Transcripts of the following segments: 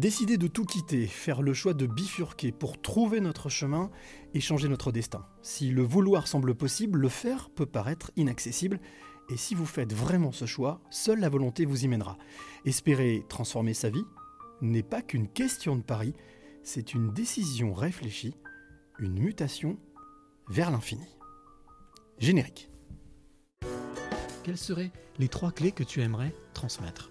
Décider de tout quitter, faire le choix de bifurquer pour trouver notre chemin et changer notre destin. Si le vouloir semble possible, le faire peut paraître inaccessible. Et si vous faites vraiment ce choix, seule la volonté vous y mènera. Espérer transformer sa vie n'est pas qu'une question de pari, c'est une décision réfléchie, une mutation vers l'infini. Générique. Quelles seraient les trois clés que tu aimerais transmettre?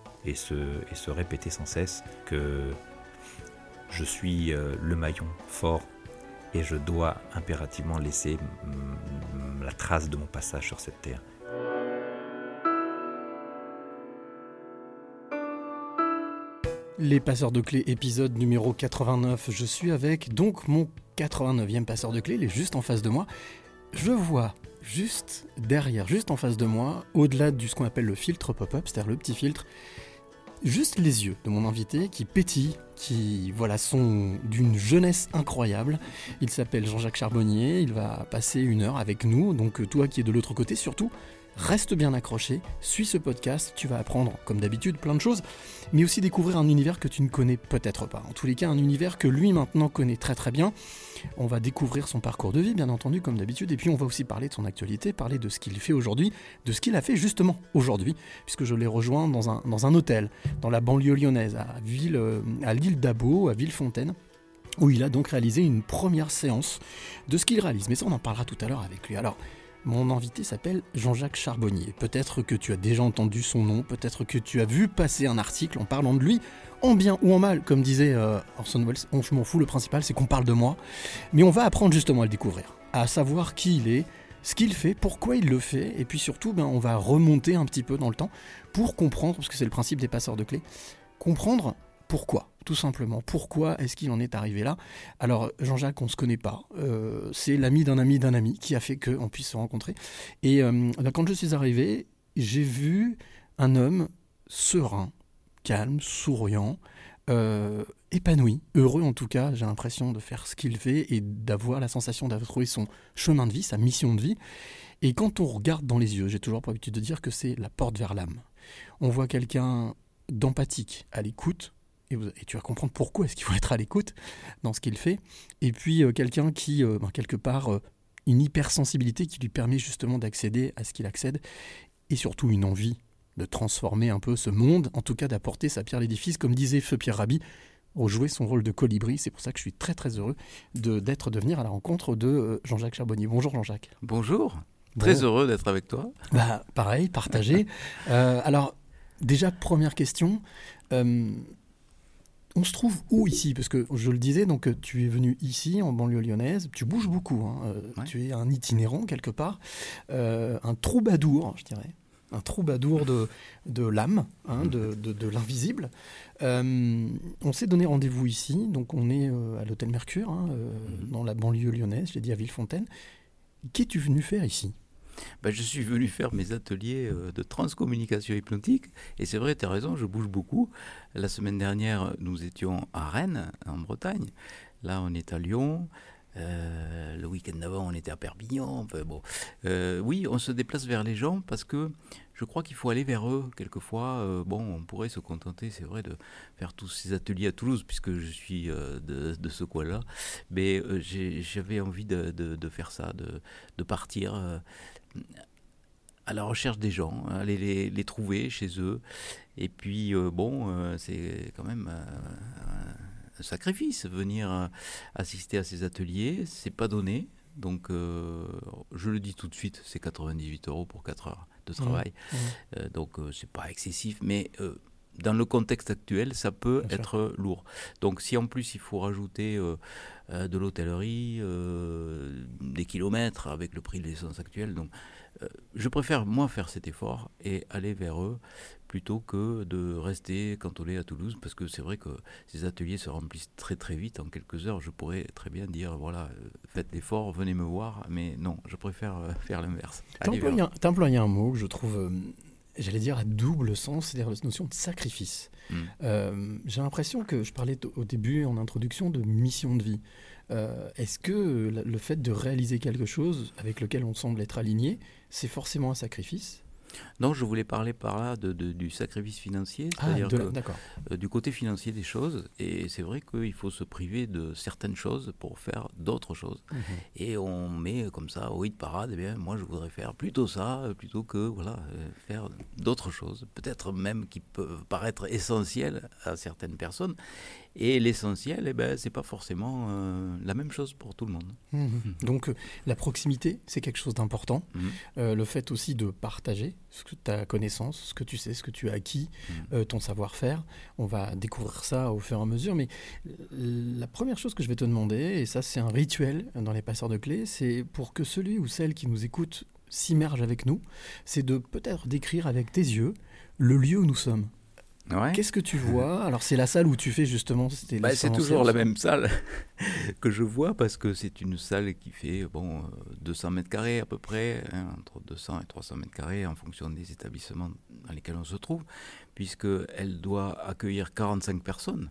et se, répéter sans cesse que je suis euh, le maillon fort et je dois impérativement laisser la trace de mon passage sur cette terre. Les passeurs de clés, épisode numéro 89. Je suis avec donc mon 89e passeur de clés, il est juste en face de moi. Je vois juste derrière, juste en face de moi, au-delà de ce qu'on appelle le filtre pop-up, c'est-à-dire le petit filtre, juste les yeux de mon invité qui pétillent, qui voilà sont d'une jeunesse incroyable. Il s'appelle Jean-Jacques Charbonnier, il va passer une heure avec nous, donc toi qui es de l'autre côté surtout, reste bien accroché, suis ce podcast, tu vas apprendre comme d'habitude plein de choses, mais aussi découvrir un univers que tu ne connais peut-être pas. En tous les cas, un univers que lui maintenant connaît très très bien. On va découvrir son parcours de vie, bien entendu, comme d'habitude, et puis on va aussi parler de son actualité, parler de ce qu'il fait aujourd'hui, de ce qu'il a fait justement aujourd'hui, puisque je l'ai rejoint dans un, dans un hôtel, dans la banlieue lyonnaise, à, Ville, euh, à l'île d'Abo, à Villefontaine où il a donc réalisé une première séance de ce qu'il réalise. Mais ça, on en parlera tout à l'heure avec lui. Alors, mon invité s'appelle Jean-Jacques Charbonnier. Peut-être que tu as déjà entendu son nom, peut-être que tu as vu passer un article en parlant de lui, en bien ou en mal, comme disait euh, Orson Welles. On, je m'en fous, le principal c'est qu'on parle de moi. Mais on va apprendre justement à le découvrir, à savoir qui il est, ce qu'il fait, pourquoi il le fait, et puis surtout, ben, on va remonter un petit peu dans le temps pour comprendre, parce que c'est le principe des passeurs de clés, comprendre pourquoi, tout simplement. Pourquoi est-ce qu'il en est arrivé là? Alors, Jean-Jacques, on ne se connaît pas. Euh, c'est l'ami d'un ami d'un ami qui a fait qu'on puisse se rencontrer. Et euh, quand je suis arrivé, j'ai vu un homme serein, calme, souriant, euh, épanoui, heureux en tout cas. J'ai l'impression de faire ce qu'il fait et d'avoir la sensation d'avoir trouvé son chemin de vie, sa mission de vie. Et quand on regarde dans les yeux, j'ai toujours pour habitude de dire que c'est la porte vers l'âme. On voit quelqu'un d'empathique, à l'écoute, et, vous- et tu vas comprendre pourquoi est-ce qu'il faut être à l'écoute dans ce qu'il fait. Et puis euh, quelqu'un qui, euh, ben, quelque part, euh, une hypersensibilité qui lui permet justement d'accéder à ce qu'il accède, et surtout une envie de transformer un peu ce monde, en tout cas d'apporter sa pierre à l'édifice, comme disait Feu Pierre Rabhi, jouer son rôle de colibri. C'est pour ça que je suis très très heureux de- d'être de venir à la rencontre de Jean-Jacques Charbonnier. Bonjour Jean-Jacques. Bonjour, très heureux d'être avec toi. Bah, pareil, partagé. Alors, déjà, première question. On se trouve où ici? Parce que je le disais, donc euh, tu es venu ici, en banlieue lyonnaise. Tu bouges beaucoup. hein, euh, Ouais. Tu es un itinérant quelque part. Euh, un troubadour, je dirais. Un troubadour de, de l'âme, hein, de, de- de l'invisible. Euh, on s'est donné rendez-vous ici. Donc, on est à l'hôtel Mercure, hein, euh, dans la banlieue lyonnaise. J'ai dit à Villefontaine. Qu'es-tu venu faire ici? Ben, je suis venu faire mes ateliers euh, de transcommunication hypnotique et c'est vrai, tu as raison, je bouge beaucoup. La semaine dernière, nous étions à Rennes, en Bretagne. Là, on est à Lyon. Euh, le week-end d'avant, on était à Perpignan. Bon. Euh, oui, on se déplace vers les gens parce que je crois qu'il faut aller vers eux. Quelquefois, bon, on pourrait se contenter, c'est vrai, de faire tous ces ateliers à Toulouse puisque je suis de, ce coin-là. Mais j'avais envie de, faire ça, de partir. À la recherche des gens, aller les, les trouver chez eux. Et puis, euh, bon, euh, c'est quand même euh, un sacrifice, venir assister à ces ateliers. C'est pas donné. Donc, je le dis tout de suite, c'est 98 euros pour 4 heures de travail. Mmh. Euh, donc, c'est pas excessif, mais dans le contexte actuel, ça peut Bien sûr. être lourd. Donc, si en plus il faut rajouter euh, de l'hôtellerie, euh, des kilomètres avec le prix de l'essence actuel, donc euh, je préfère moi faire cet effort et aller vers eux plutôt que de rester cantonné à Toulouse, parce que c'est vrai que ces ateliers se remplissent très très vite, en quelques heures, je pourrais très bien dire, voilà, faites l'effort, venez me voir, mais non, je préfère faire l'inverse. T'emploies un, mot que je trouve, j'allais dire, à double sens, c'est-à-dire la notion de sacrifice. Mm. Euh, J'ai l'impression que je parlais au début, en introduction, de mission de vie. Euh, Est-ce que le fait de réaliser quelque chose avec lequel on semble être aligné, c'est forcément un sacrifice? Non, je voulais parler par là de, de- du sacrifice financier, Ah, c'est-à-dire de euh, du côté financier des choses, et c'est vrai qu'il faut se priver de certaines choses pour faire d'autres choses. Mhm. Et on met comme ça au hit parade, eh bien, moi je voudrais faire plutôt ça, euh, plutôt que voilà, euh, faire d'autres choses, peut-être même qui peuvent paraître essentielles à certaines personnes. Et l'essentiel, eh ben, c'est pas forcément euh, la même chose pour tout le monde. Mhm. Donc euh, la proximité, c'est quelque chose d'important. Mhm. Euh, le fait aussi de partager ce que ta connaissance, ce que tu sais, ce que tu as acquis, euh, ton savoir-faire. On va découvrir ça au fur et à mesure. Mais la première chose que je vais te demander, et ça c'est un rituel dans les passeurs de clés, c'est pour que celui ou celle qui nous écoute s'immerge avec nous, c'est de peut-être décrire avec tes yeux le lieu où nous sommes. Ouais. Qu'est-ce que tu vois? Alors c'est la salle où tu fais justement... c'était Bah, c'est toujours la même salle que je vois parce que c'est une salle qui fait bon, euh, 200 mètres carrés à peu près, hein, entre 200 et 300 mètres carrés en fonction des établissements dans lesquels on se trouve, puisqu'elle doit accueillir 45 personnes.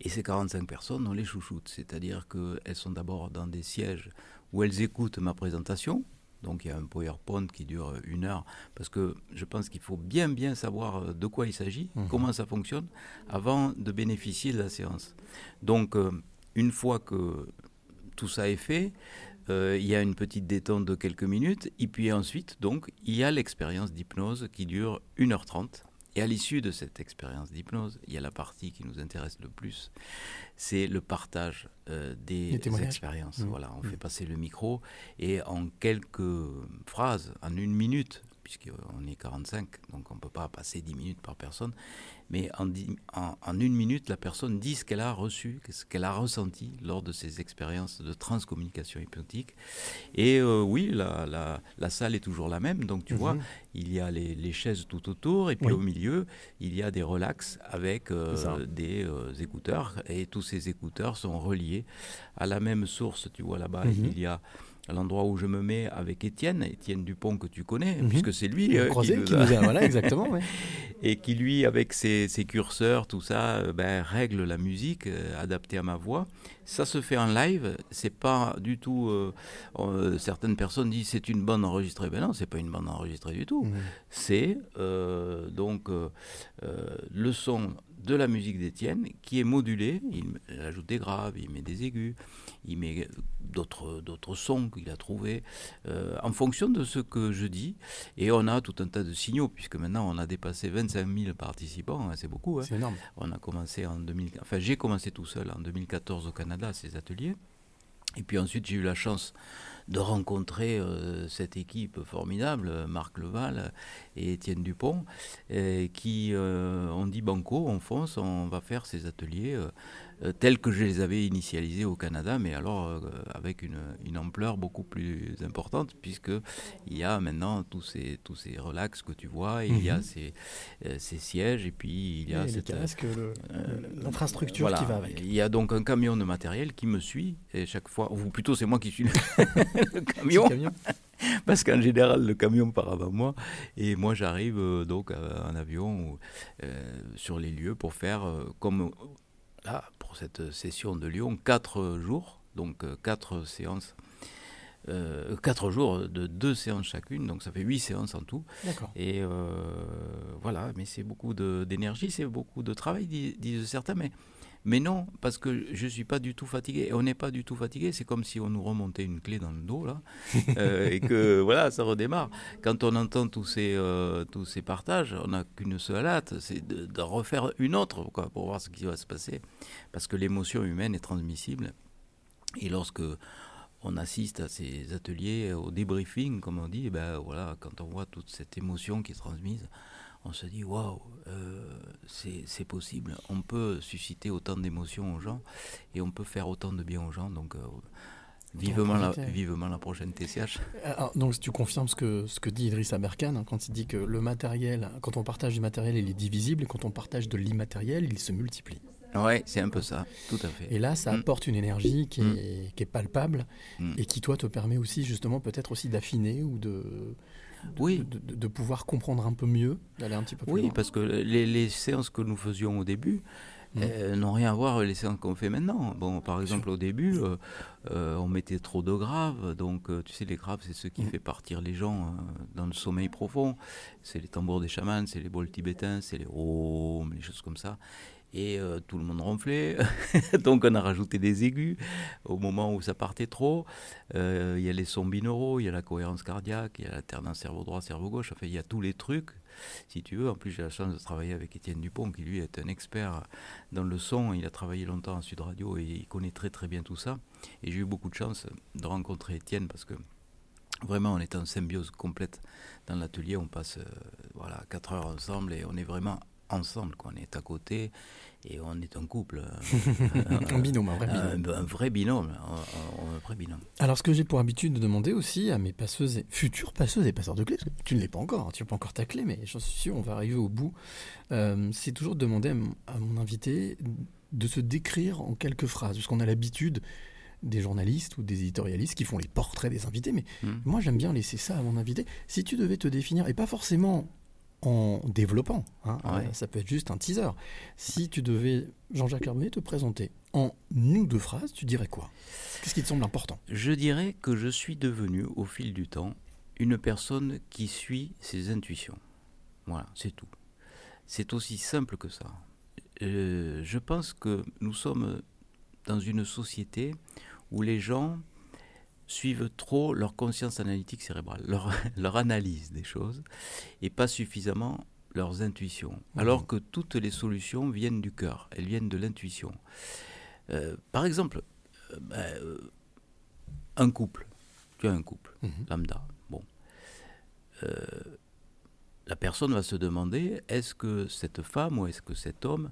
Et ces 45 personnes, on les chouchoute, c'est-à-dire qu'elles sont d'abord dans des sièges où elles écoutent ma présentation. Donc il y a un PowerPoint qui dure une heure, parce que je pense qu'il faut bien bien savoir euh, de quoi il s'agit, Mhm. comment ça fonctionne, avant de bénéficier de la séance. Donc euh, une fois que tout ça est fait, euh, il y a une petite détente de quelques minutes, et puis ensuite, donc, il y a l'expérience d'hypnose qui dure 1h30. Et à l'issue de cette expérience d'hypnose, il y a la partie qui nous intéresse le plus, c'est le partage euh, des, expériences. Mmh. Voilà, on Mmh. fait passer le micro et en quelques phrases, en une minute, puisqu'on est 45, donc on ne peut pas passer 10 minutes par personne, mais en, dix- en- en une minute, la personne dit ce qu'elle a reçu, ce qu'elle a ressenti lors de ces expériences de transcommunication hypnotique. Et euh, oui, la, la- la salle est toujours la même, donc tu vois, Mhm. il y a les, les chaises tout autour, et puis Oui. au milieu, il y a des relax avec euh, des euh, écouteurs, et tous ces écouteurs sont reliés à la même source. Tu vois là-bas, Mhm. il y a l'endroit où je me mets avec Étienne, Étienne Dupont que tu connais, Mhm. puisque c'est lui euh, qui nous qui a- nous a- voilà, exactement. ouais. et qui lui, avec ses, ses curseurs, tout ça, euh, ben, règle la musique euh, adaptée à ma voix. Ça se fait en live, c'est pas du tout. euh, certaines personnes disent c'est une bande enregistrée. Ben non, c'est pas une bande enregistrée du tout. Mhm. C'est donc le son de la musique d'Étienne qui est modulé. Il, il ajoute des graves, il met des aigus, il met d'autres d'autres sons qu'il a trouvés euh, en fonction de ce que je dis. Et on a tout un tas de signaux, puisque maintenant on a dépassé 25 000 participants, hein, c'est beaucoup. hein. C'est énorme. On a commencé en 2000, enfin j'ai commencé tout seul en 2014 au Canada, ces ateliers. Et puis ensuite j'ai eu la chance de rencontrer euh, cette équipe formidable, Marc Leval et Étienne Dupont, euh, qui euh, ont dit Banco, on fonce, on va faire ces ateliers euh, tels que je les avais initialisés au Canada, mais alors euh, avec une, une ampleur beaucoup plus importante, puisque il y a maintenant tous ces, tous ces relax que tu vois, il y a Mhm. ces, euh, ces sièges, et puis il y a Et cette, euh, l'infrastructure voilà. qui va avec. Il y a donc un camion de matériel qui me suit et chaque fois, ou plutôt c'est moi qui suis le, le camion, parce qu'en général le camion part avant moi et moi j'arrive euh, donc euh, en avion euh, sur les lieux pour faire comme là pour cette session de Lyon quatre jours, donc euh, quatre séances. euh, quatre jours de deux séances chacune, donc ça fait huit séances en tout. D'accord. Et euh, voilà, mais c'est beaucoup d'énergie, c'est beaucoup de travail, dis- disent certains. Mais, mais non, parce que je ne suis pas du tout fatigué. Et on n'est pas du tout fatigué. C'est comme si on nous remontait une clé dans le dos, là, euh, et que voilà, ça redémarre. Quand on entend tous ces, euh, tous ces partages, on n'a qu'une seule hâte, c'est de, de refaire une autre quoi, pour voir ce qui va se passer. Parce que l'émotion humaine est transmissible. Et lorsque on assiste à ces ateliers, au débriefing, comme on dit, eh ben voilà, quand on voit toute cette émotion qui est transmise, on se dit waouh, euh, c'est possible. On peut susciter autant d'émotions aux gens et on peut faire autant de bien aux gens. Donc euh, Vivement la, invité. vivement la prochaine TCH. Alors, donc tu confirmes ce que, ce que dit Idriss Aberkan hein, quand il dit que le matériel, quand on partage du matériel, il est divisible et quand on partage de l'immatériel, il se multiplie. Ouais, c'est un peu ça, tout à fait. Et là, ça Mm. apporte une énergie qui, Mm. qui est palpable Mm. et qui, toi, te permet aussi, justement, peut-être aussi d'affiner ou de, de, Oui. de, de- de pouvoir comprendre un peu mieux, d'aller un petit peu plus Oui, loin. parce que les, les séances que nous faisions au début Mhm. euh, n'ont rien à voir avec les séances qu'on fait maintenant. Bon, par exemple, au début, euh, euh, on mettait trop de graves. Donc, tu sais, les graves, c'est ce qui Mhm. fait partir les gens euh, dans le sommeil profond. C'est les tambours des chamans, c'est les bols tibétains, c'est les ohms, les choses comme ça. Et euh, tout le monde ronflait. donc, on a rajouté des aigus au moment où ça partait trop. Euh, Il y a les sons binauraux, il y a la cohérence cardiaque, il y a l'alternance cerveau droit, cerveau gauche. Enfin, il y a tous les trucs si tu veux. En plus, j'ai la chance de travailler avec Étienne Dupont, qui lui est un expert dans le son. Il a travaillé longtemps en Sud Radio et il connaît très très bien tout ça. Et j'ai eu beaucoup de chance de rencontrer Étienne parce que vraiment, on est en symbiose complète dans l'atelier. On passe euh, voilà, 4 heures ensemble et on est vraiment ensemble. Quoi. On est à côté et on est un couple. Un binôme, un vrai binôme. un, un vrai binôme. Un, vrai binôme. Alors, ce que j'ai pour habitude de demander aussi à mes passeuses et futures passeuses et passeurs de clés, parce que tu ne l'es pas encore, hein, tu n'as pas encore ta clé, mais j'en suis sûr, on va arriver au bout, euh, c'est toujours de demander à mon, à mon invité de se décrire en quelques phrases, parce qu'on a l'habitude des journalistes ou des éditorialistes qui font les portraits des invités, mais Hmm. moi j'aime bien laisser ça à mon invité. Si tu devais te définir, et pas forcément en développant, hein, Ouais. euh, ça peut être juste un teaser, si tu devais, Jean-Jacques Hervé, te présenter en une ou deux phrases, tu dirais quoi? Qu'est-ce qui te semble important? Je dirais que je suis devenu, au fil du temps, une personne qui suit ses intuitions. Voilà, c'est tout. C'est aussi simple que ça. Euh, je pense que nous sommes dans une société où les gens suivent trop leur conscience analytique cérébrale, leur, leur analyse des choses, et pas suffisamment leurs intuitions. Alors que toutes les solutions viennent du cœur, elles viennent de l'intuition. Euh, par exemple, euh, ben, euh, un couple, tu as un couple, Mhm. lambda, bon. La personne va se demander, est-ce que cette femme ou est-ce que cet homme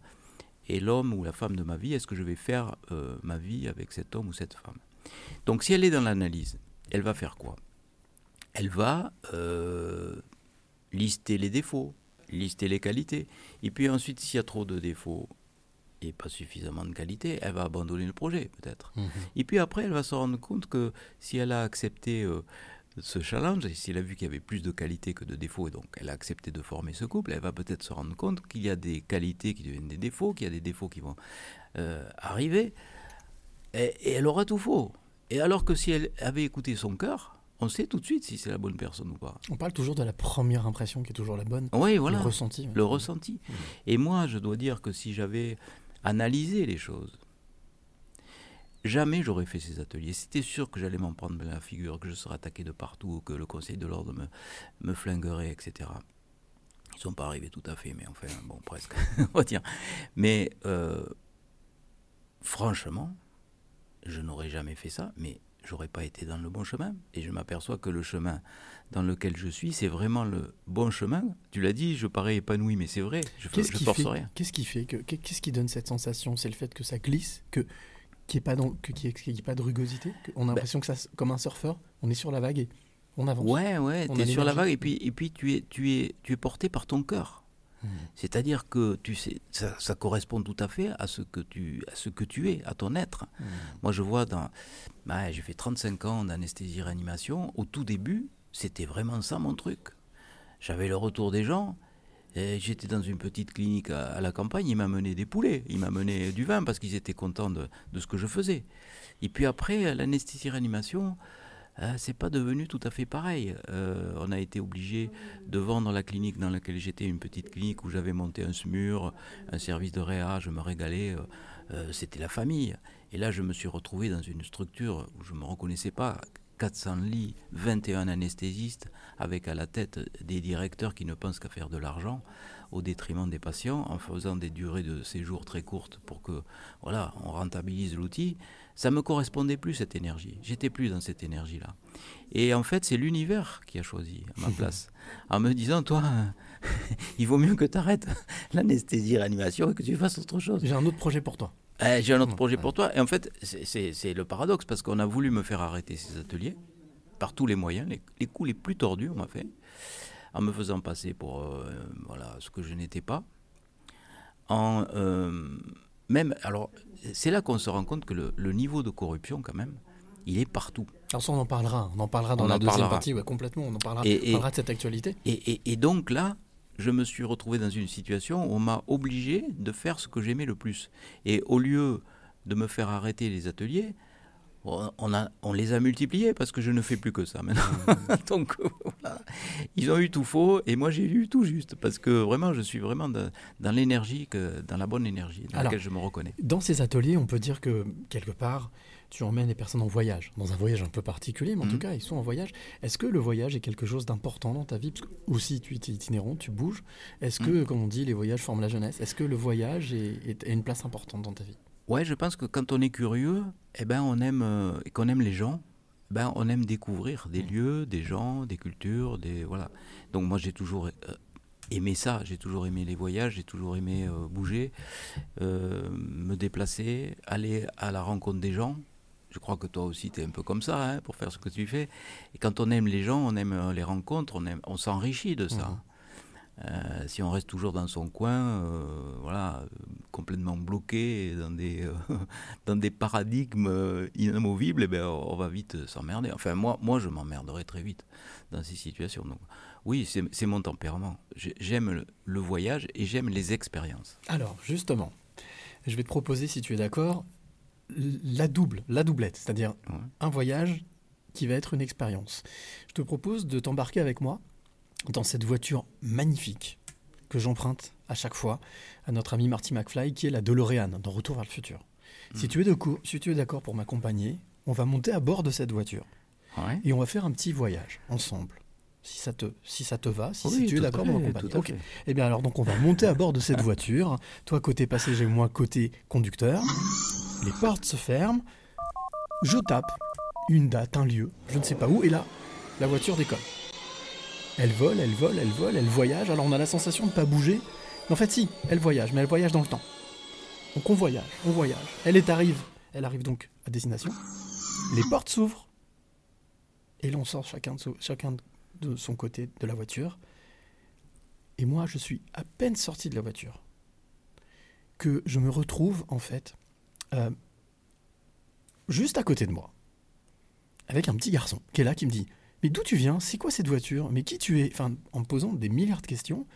est l'homme ou la femme de ma vie? Est-ce que je vais faire ma vie avec cet homme ou cette femme? Donc si elle est dans l'analyse, elle va faire quoi? Elle va euh, lister les défauts, lister les qualités. Et puis ensuite, s'il y a trop de défauts et pas suffisamment de qualité, elle va abandonner le projet peut-être. Et puis après, elle va se rendre compte que si elle a accepté euh, ce challenge, et si elle a vu qu'il y avait plus de qualité que de défauts, et donc elle a accepté de former ce couple, elle va peut-être se rendre compte qu'il y a des qualités qui deviennent des défauts, qu'il y a des défauts qui vont euh, arriver, et, et elle aura tout faux. Et alors que si elle avait écouté son cœur, on sait tout de suite si c'est la bonne personne ou pas. On parle toujours de la première impression qui est toujours la bonne. Oui, voilà. Le ressenti. Le ressenti. Et moi, je dois dire que si j'avais analysé les choses, jamais j'aurais fait ces ateliers. C'était sûr que j'allais m'en prendre la figure, que je serais attaqué de partout, que le Conseil de l'ordre me, me flinguerait, etc. Ils ne sont pas arrivés tout à fait, mais enfin, bon, presque, on va dire. Mais euh, franchement, je n'aurais jamais fait ça, mais j'aurais pas été dans le bon chemin. Et je m'aperçois que le chemin dans lequel je suis, c'est vraiment le bon chemin. Tu l'as dit, je parais épanoui, mais c'est vrai, je, qui, force fait, rien. qu'est-ce qui fait que qu'est-ce qui donne cette sensation? C'est le fait que ça glisse, que qu'il n'y ait pas d'en- que- qu'il y ait- qu'il y ait pas de rugosité. On a l'impression que ça, comme un surfeur, on est sur la vague et on avance. Bah Ouais, ouais, tu es sur la vague et puis, et puis tu, es, tu, es, tu es porté par ton cœur. C'est-à-dire que tu sais, ça, ça correspond tout à fait à ce que tu, à ce que tu es, à ton être. Mhm. Moi, je vois dans. bah, j'ai fait 35 ans d'anesthésie-réanimation. Au tout début, c'était vraiment ça mon truc. J'avais le retour des gens. J'étais dans une petite clinique à, à la campagne. Il m'a mené des poulets. Il m'a mené du vin parce qu'ils étaient contents de, de ce que je faisais. Et puis après, l'anesthésie-réanimation. Euh, c'est pas devenu tout à fait pareil. Euh, on a été obligé de vendre la clinique dans laquelle j'étais, une petite clinique où j'avais monté un SMUR, un service de réa, je me régalais, euh, euh, c'était la famille. Et là, je me suis retrouvé dans une structure où je ne me reconnaissais pas. 400 lits, 21 anesthésistes, avec à la tête des directeurs qui ne pensent qu'à faire de l'argent au détriment des patients, en faisant des durées de séjour très courtes pour que, voilà, on rentabilise l'outil. Ça me correspondait plus cette énergie. J'étais plus dans cette énergie-là. Et en fait, c'est l'univers qui a choisi à ma place, en me disant, toi, il vaut mieux que tu arrêtes l'anesthésie-réanimation et que tu fasses autre chose. J'ai un autre projet pour toi. Eh, J'ai un autre projet pour toi. Et en fait, c'est- le paradoxe parce qu'on a voulu me faire arrêter ces ateliers par tous les moyens, les, les coups les plus tordus, on m'a fait, en me faisant passer pour euh, voilà ce que je n'étais pas. En euh, même, alors, c'est là qu'on se rend compte que le, le niveau de corruption, quand même, il est partout. Alors ça, on en parlera. On en parlera dans On la deuxième parlera. partie. Ouais, complètement. On en parlera, Et- on parlera de cette actualité. Et, et- et donc là, je me suis retrouvé dans une situation où on m'a obligé de faire ce que j'aimais le plus. Et au lieu de me faire arrêter les ateliers, on, on a, on les a multipliés parce que je ne fais plus que ça maintenant. donc voilà, ils ont eu tout faux et moi j'ai eu tout juste parce que vraiment je suis vraiment dans, dans l'énergie, dans la bonne énergie dans Alors, laquelle je me reconnais. Dans ces ateliers, on peut dire que quelque part, tu emmènes les personnes en voyage, dans un voyage un peu particulier, mais en tout cas, ils sont en voyage. Est-ce que le voyage est quelque chose d'important dans ta vie? Parce que aussi, tu es itinérant, tu bouges. Est-ce que, Mhm. comme on dit, les voyages forment la jeunesse? Est-ce que le voyage est, est- a une place importante dans ta vie? Ouais, je pense que quand on est curieux, eh ben on aime euh, et qu'on aime les gens, ben on aime découvrir des lieux, des gens, des cultures, des voilà. Donc moi j'ai toujours euh, aimé ça, j'ai toujours aimé les voyages, j'ai toujours aimé euh, bouger, euh, me déplacer, aller à la rencontre des gens. Je crois que toi aussi tu es un peu comme ça hein, pour faire ce que tu fais. Et quand on aime les gens, on aime les rencontres, on aime, on s'enrichit de ça. Mhm. Euh, si on reste toujours dans son coin, euh, voilà, complètement bloqué dans des, euh, dans des paradigmes inamovibles, eh ben, on va vite s'emmerder. Enfin, moi, moi, je m'emmerderai très vite dans ces situations. Donc, oui, c'est mon tempérament. J'ai- J'aime le, le voyage et j'aime les expériences. Alors, justement, je vais te proposer, si tu es d'accord, la double, la doublette, c'est-à-dire Ouais. un voyage qui va être une expérience. Je te propose de t'embarquer avec moi dans cette voiture magnifique que j'emprunte à chaque fois à notre ami Marty McFly, qui est la DeLorean dans Retour vers le futur. Si Mhm. tu es si tu es d'accord pour m'accompagner, on va monter à bord de cette voiture Ouais. et on va faire un petit voyage ensemble. Si ça te, si ça te va, si, si tu es d'accord pour m'accompagner. Ok. Eh bien alors donc on va monter à bord de cette voiture, toi côté passager, moi côté conducteur. Les portes se ferment, je tape une date, un lieu, je ne sais pas où, et là, la voiture décolle. Elle vole, elle vole, elle vole, elle voyage, alors on a la sensation de ne pas bouger. Mais en fait si, elle voyage, mais elle voyage dans le temps. Donc on voyage, on voyage. Elle est arrive, elle arrive donc à destination. Les portes s'ouvrent. Et là on sort chacun de, son- chacun de son côté de la voiture. Et moi, je suis à peine sorti de la voiture que je me retrouve, en fait, euh, juste à côté de moi, avec un petit garçon qui est là, qui me dit Mais d'où tu viens? C'est quoi cette voiture? Mais qui tu es? En me posant des milliards de questions,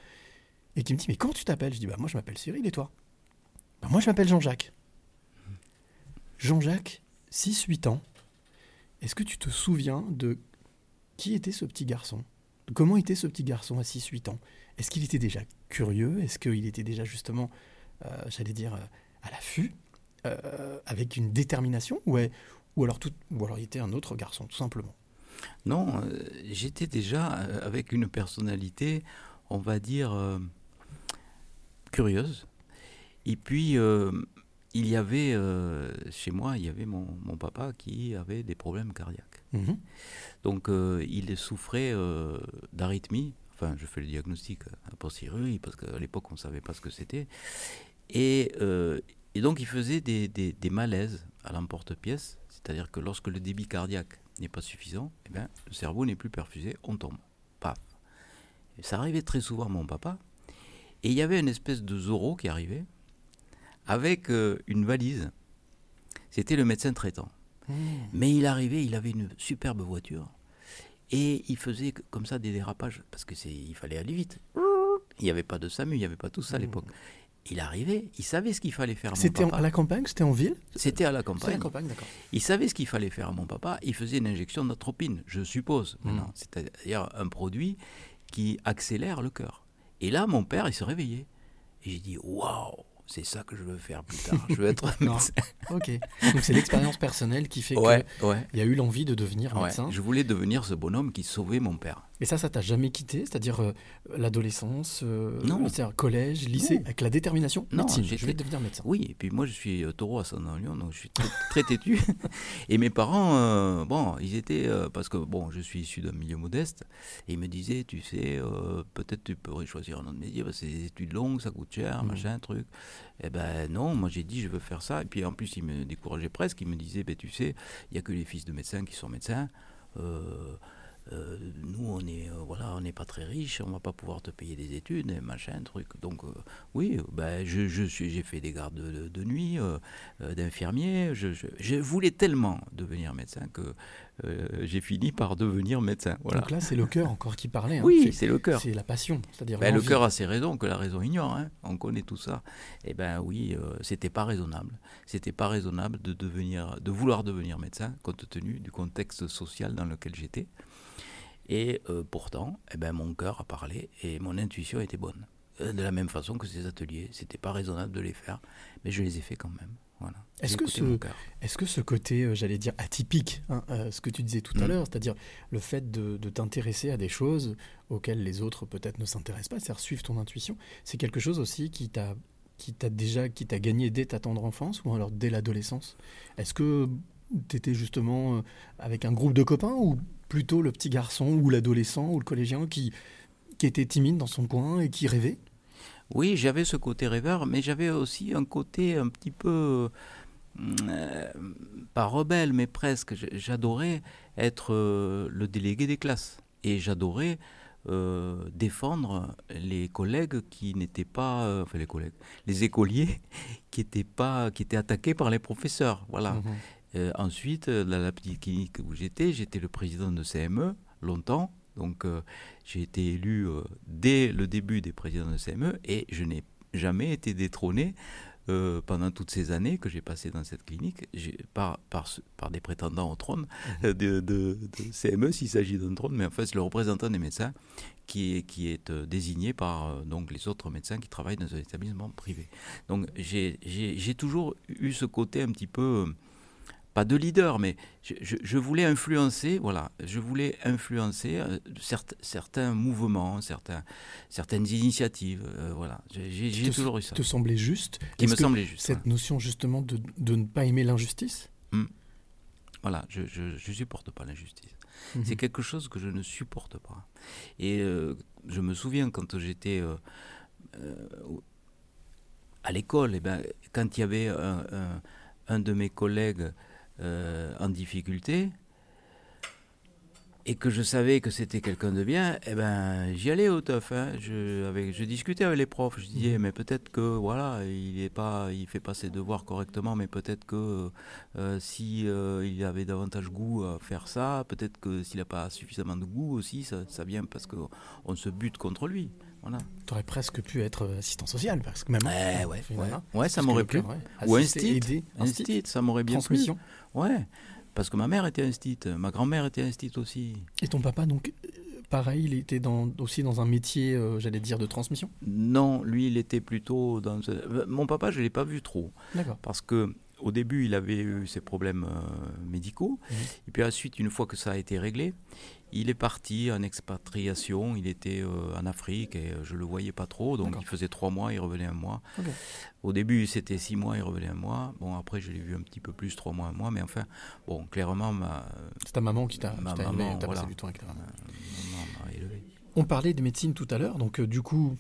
et qui me dit Mais comment tu t'appelles? Je dis Bah, moi, je m'appelle Cyril, et toi? Bah, moi, je m'appelle Jean-Jacques. Jean-Jacques, 6-8 ans. Est-ce que tu te souviens de qui était ce petit garçon? Comment était ce petit garçon à 6-8 ans? Est-ce qu'il était déjà curieux? Est-ce qu'il était déjà justement, euh, j'allais dire, euh, à l'affût euh, Avec une détermination? Ou, ou, alors tout, ou alors il était un autre garçon, tout simplement Non, euh, j'étais déjà euh, avec une personnalité, on va dire, euh, curieuse. Et puis, euh, il y avait, euh, chez moi, il y avait mon, mon papa qui avait des problèmes cardiaques. Mhm. Donc, il souffrait d'arythmie. Enfin, je fais le diagnostic a posteriori, parce qu'à l'époque, on ne savait pas ce que c'était. Et, et donc, il faisait des, des- des malaises à l'emporte-pièce. C'est-à-dire que lorsque le débit cardiaque n'est pas suffisant, eh bien, le cerveau n'est plus perfusé, on tombe. Paf. Ça arrivait très souvent à mon papa. Et il y avait une espèce de Zorro qui arrivait avec euh, une valise. C'était le médecin traitant. Mais il arrivait, il avait une superbe voiture. Et il faisait comme ça des dérapages, parce que c'est, il fallait aller vite. Il n'y avait pas de SAMU, il n'y avait pas tout ça à l'époque. Il arrivait, il savait ce qu'il fallait faire à mon C'était papa. à la campagne C'était en ville C'était à la C'était à campagne. la campagne, d'accord. Il savait ce qu'il fallait faire à mon papa. Il faisait une injection d'atropine, je suppose. Mm. maintenant. C'est-à-dire un produit qui accélère le cœur. Et là, mon père, il se réveillait. Et j'ai dit, waouh, c'est ça que je veux faire plus tard. Je veux être médecin. Ok. Donc c'est l'expérience personnelle qui fait Ouais, qu'il ouais. y a eu l'envie de devenir Ouais, médecin. je voulais devenir ce bonhomme qui sauvait mon père. Et ça, ça t'a jamais quitté C'est-à-dire euh, l'adolescence, euh, Non. c'est-à-dire collège, lycée, Non. avec la détermination Non, médecine, je vais devenir médecin. Oui, et puis moi je suis euh, taureau ascendant lion, donc je suis très, très têtu. Et mes parents, euh, bon, ils étaient, parce que bon, je suis issu d'un milieu modeste, et ils me disaient, tu sais, peut-être tu pourrais choisir un autre métier, parce que c'est des études longues, ça coûte cher, Mhm. machin, truc. Eh ben non, moi j'ai dit, je veux faire ça. Et puis en plus, ils me décourageaient presque, ils me disaient, ben tu sais, il n'y a que les fils de médecins qui sont médecins. Euh, euh, nous, on est, euh, voilà, on n'est pas très riches, on va pas pouvoir te payer des études, et machin, truc. Donc, euh, oui, ben, je, je suis, j'ai fait des gardes de, de nuit, d'infirmier. Je, je- je voulais tellement devenir médecin que j'ai fini par devenir médecin. Voilà. Donc là, c'est le cœur encore qui parlait. hein. oui, C'est- le cœur. C'est la passion, c'est-à-dire Ben, le cœur a ses raisons que la raison ignore. hein. On connaît tout ça. Eh ben oui, c'était pas raisonnable. C'était pas raisonnable de devenir, de vouloir devenir médecin compte tenu du contexte social dans lequel j'étais. Et euh, pourtant, eh ben mon cœur a parlé et mon intuition était bonne. Euh, De la même façon que ces ateliers, c'était pas raisonnable de les faire, mais je les ai fait quand même. Voilà. Est-ce que ce-. Est-ce que ce côté, euh, j'allais dire, atypique, hein, euh, ce que tu disais tout à Mm. l'heure, c'est-à-dire le fait de, de t'intéresser à des choses auxquelles les autres peut-être ne s'intéressent pas, c'est-à-dire suivre ton intuition, c'est quelque chose aussi qui t'a qui t'a déjà qui t'a gagné dès ta tendre enfance ou alors dès l'adolescence? Est-ce que tu étais justement avec un groupe de copains ou plutôt le petit garçon ou l'adolescent ou le collégien qui, qui était timide dans son coin et qui rêvait Oui, j'avais ce côté rêveur, mais j'avais aussi un côté un petit peu, euh, pas rebelle, mais presque. J'adorais être euh, le délégué des classes. Et j'adorais euh, défendre les collègues qui n'étaient pas, enfin les collègues, les écoliers qui étaient pas, qui étaient attaqués par les professeurs. Voilà. Mhm. Euh, ensuite, euh, dans la petite clinique où j'étais, j'étais le président de CME longtemps. Donc, euh, j'ai été élu euh, dès le début des présidents de CME et je n'ai jamais été détrôné euh, pendant toutes ces années que j'ai passées dans cette clinique par, par, des prétendants au trône euh, de, de- de CME s'il s'agit d'un trône, mais en fait, c'est le représentant des médecins qui est, qui est euh, désigné par euh, donc, les autres médecins qui travaillent dans un établissement privé. Donc, j'ai toujours eu ce côté un petit peu. Pas de leader, mais je, je- je voulais influencer, voilà, je voulais influencer euh, certes- certains mouvements, certains, certaines initiatives, euh, voilà. J'ai- toujours eu ça. te semblait juste Qui me semblait juste. Cette notion justement de, de ne pas aimer l'injustice? Voilà, je, je, je supporte pas l'injustice. Mhm. C'est quelque chose que je ne supporte pas. Et euh, je me souviens quand j'étais à l'école, eh ben, quand il y avait un, un- un de mes collègues euh, en difficulté, et que je savais que c'était quelqu'un de bien, eh ben, j'y allais au teuf. hein. Je, avec, je discutais avec les profs. Je disais, mais peut-être que voilà, il est pas, il fait pas ses devoirs correctement, mais peut-être que euh, si euh, il avait davantage goût à faire ça, peut-être que s'il n'a pas suffisamment de goût aussi, ça, ça vient parce que on se bute contre lui. Voilà. Tu aurais presque pu être assistant social, parce que même. Ouais, ouais, ouais. Ouais, ça m'aurait plu. ouais. Ou Instit, ça m'aurait bien plu. Ouais, parce que ma mère était instite, ma grand-mère était instite aussi. Et ton papa, donc, euh, pareil, il était dans, aussi dans un métier, euh, j'allais dire, de transmission? Non, lui, il était plutôt dans. euh, Mon papa, je ne l'ai pas vu trop. D'accord. Parce que au début, il avait eu ses problèmes euh, médicaux. Mhm. Et puis ensuite, une fois que ça a été réglé, il est parti en expatriation. Il était euh, en Afrique et euh, je le voyais pas trop. Donc il faisait trois mois, il revenait un mois. Au début, c'était six mois, il revenait un mois. Bon, après, je l'ai vu un petit peu plus, trois mois, un mois. Mais enfin, bon, clairement, ma, C'est ta maman qui t'a Ma t'a maman, voilà. passé du temps avec ta maman. ma maman m'a élevé. On parlait de médecine tout à l'heure, donc euh, du coup,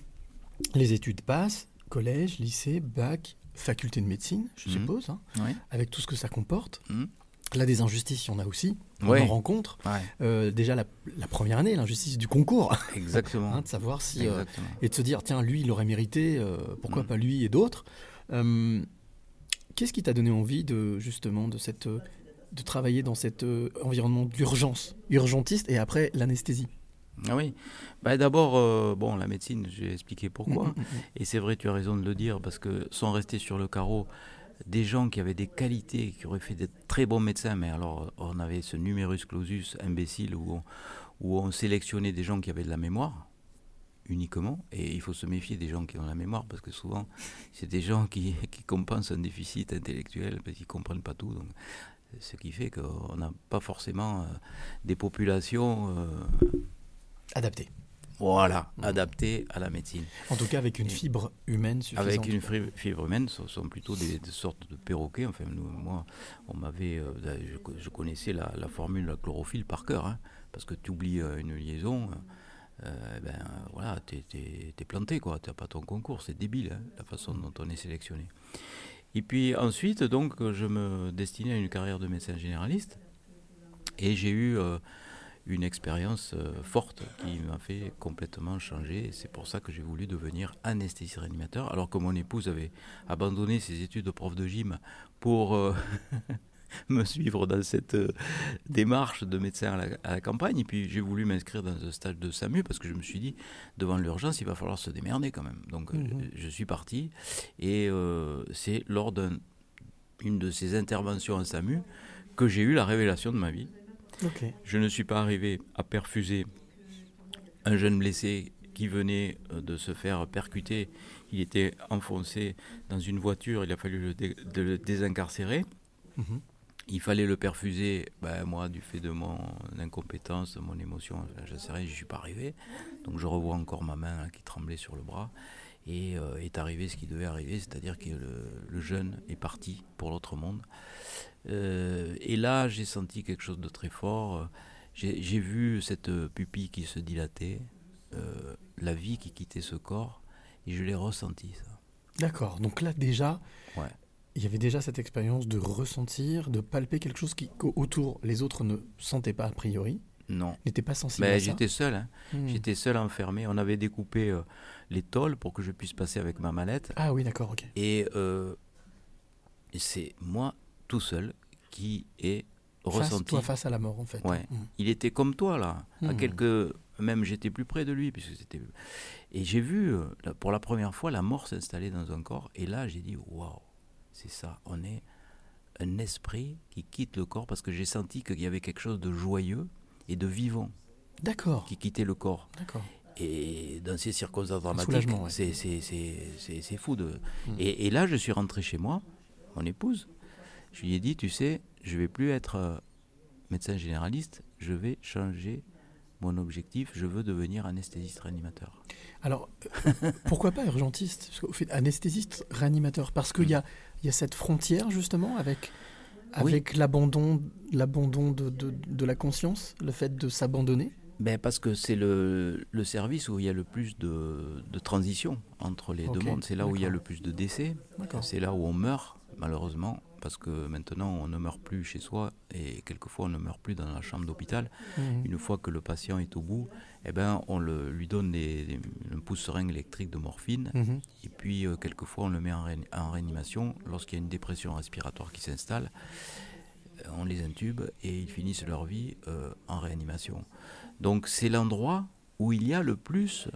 les études passent, collège, lycée, bac, faculté de médecine, je Mhm. suppose, hein, Ouais. avec tout ce que ça comporte. Mhm. Là, des injustices, il y en a aussi. On Ouais. en rencontre. Ouais, Euh, déjà, la, la première année, l'injustice du concours, exactement. hein, de savoir si. euh, et de se dire, tiens, lui, il aurait mérité, euh, pourquoi Mhm. pas lui et d'autres. Qu'est-ce qui t'a donné envie de, justement, de, cette, de travailler dans cet environnement d'urgence, urgentiste, et après l'anesthésie? Ah oui. Bah, D'abord, euh, bon, la médecine, j'ai expliqué pourquoi. Et c'est vrai, tu as raison de le dire, parce que sans rester sur le carreau, des gens qui avaient des qualités, qui auraient fait des très bons médecins, mais alors on avait ce numerus clausus imbécile où on, où on sélectionnait des gens qui avaient de la mémoire uniquement, et il faut se méfier des gens qui ont la mémoire, parce que souvent, c'est des gens qui, qui compensent un déficit intellectuel, parce qu'ils ne comprennent pas tout. Donc, ce qui fait qu'on n'a pas forcément euh, des populations euh, Adapté. Voilà, Mm. adapté à la médecine. En tout cas, avec une fibre humaine suffisante. Avec une fibre humaine, ce sont plutôt des, des sortes de perroquets. Enfin, nous, moi, on m'avait, euh, je, co- je connaissais la, la formule de la chlorophylle par cœur, hein, parce que tu oublies euh, une liaison, euh, ben euh, voilà, t'es, t'es- t'es planté quoi, t'as pas ton concours, c'est débile hein, la façon dont on est sélectionné. Et puis ensuite, donc, je me destinais à une carrière de médecin généraliste, et j'ai eu une expérience euh, forte qui m'a fait complètement changer. C'est pour ça que j'ai voulu devenir anesthésiste réanimateur. Alors que mon épouse avait abandonné ses études de prof de gym pour euh, me suivre dans cette euh, démarche de médecin à la, à la campagne. Et puis j'ai voulu m'inscrire dans un stage de SAMU parce que je me suis dit, devant l'urgence, il va falloir se démerder quand même. Donc Mhm. je suis parti. Et euh, c'est lors d'une de ces interventions en SAMU que j'ai eu la révélation de ma vie. Je ne suis pas arrivé à perfuser un jeune blessé qui venait euh, de se faire percuter. Il était enfoncé dans une voiture, il a fallu le, dé- de le désincarcérer. Mhm. Il fallait le perfuser, ben, moi, du fait de mon incompétence, de mon émotion, enfin, je sais rien, je suis pas arrivé. Donc je revois encore ma main là, qui tremblait sur le bras. Et euh, est arrivé ce qui devait arriver, c'est-à-dire que le, le jeune est parti pour l'autre monde. Euh, et là, j'ai senti quelque chose de très fort. J'ai vu cette pupille qui se dilatait, euh, la vie qui quittait ce corps, et je l'ai ressenti, ça. D'accord. Donc là, déjà, Ouais. il y avait déjà cette expérience de ressentir, de palper quelque chose qui, qu'autour, les autres ne sentaient pas a priori, Non. n'étaient pas sensibles Mais à ça. j'étais seul, hein. Hmm. j'étais seul enfermé. On avait découpé euh, les tôles pour que je puisse passer avec ma mallette. Ah oui, d'accord, ok. Et euh, c'est moi tout seul qui Face, ressenti. toi face à la mort, en fait. Ouais. Hmm. Il était comme toi là, à Hmm. quelques même j'étais plus près de lui puisque c'était et j'ai vu euh, pour la première fois la mort s'installer dans un corps et là j'ai dit waouh c'est ça on est un esprit qui quitte le corps parce que j'ai senti qu'il y avait quelque chose de joyeux et de vivant D'accord, qui quittait le corps d'accord. et dans ces circonstances dramatiques ouais. c'est fou de et, et là je suis rentré chez moi mon épouse je lui ai dit tu sais je vais plus être euh, médecin généraliste je vais changer mon objectif je veux devenir anesthésiste réanimateur Alors, euh, pourquoi pas urgentiste? Parce qu'au fait, anesthésiste, réanimateur, parce qu'il y a, y a cette frontière justement avec, Oui. avec l'abandon, l'abandon de, de, de la conscience, le fait de s'abandonner? ben parce que c'est le, le service où il y a le plus de, de transition entre les Ok, deux mondes c'est là où il y a le plus de décès. C'est là où on meurt, malheureusement, parce que maintenant on ne meurt plus chez soi et quelquefois on ne meurt plus dans la chambre d'hôpital. Une fois que le patient est au bout, eh ben, on le, lui donne des, des- un pouce-seringue électrique de morphine Mhm. et puis euh, quelquefois on le met en réanimation lorsqu'il y a une dépression respiratoire qui s'installe. euh, On les intube et ils finissent leur vie euh, en réanimation. Donc c'est l'endroit où il y a le plus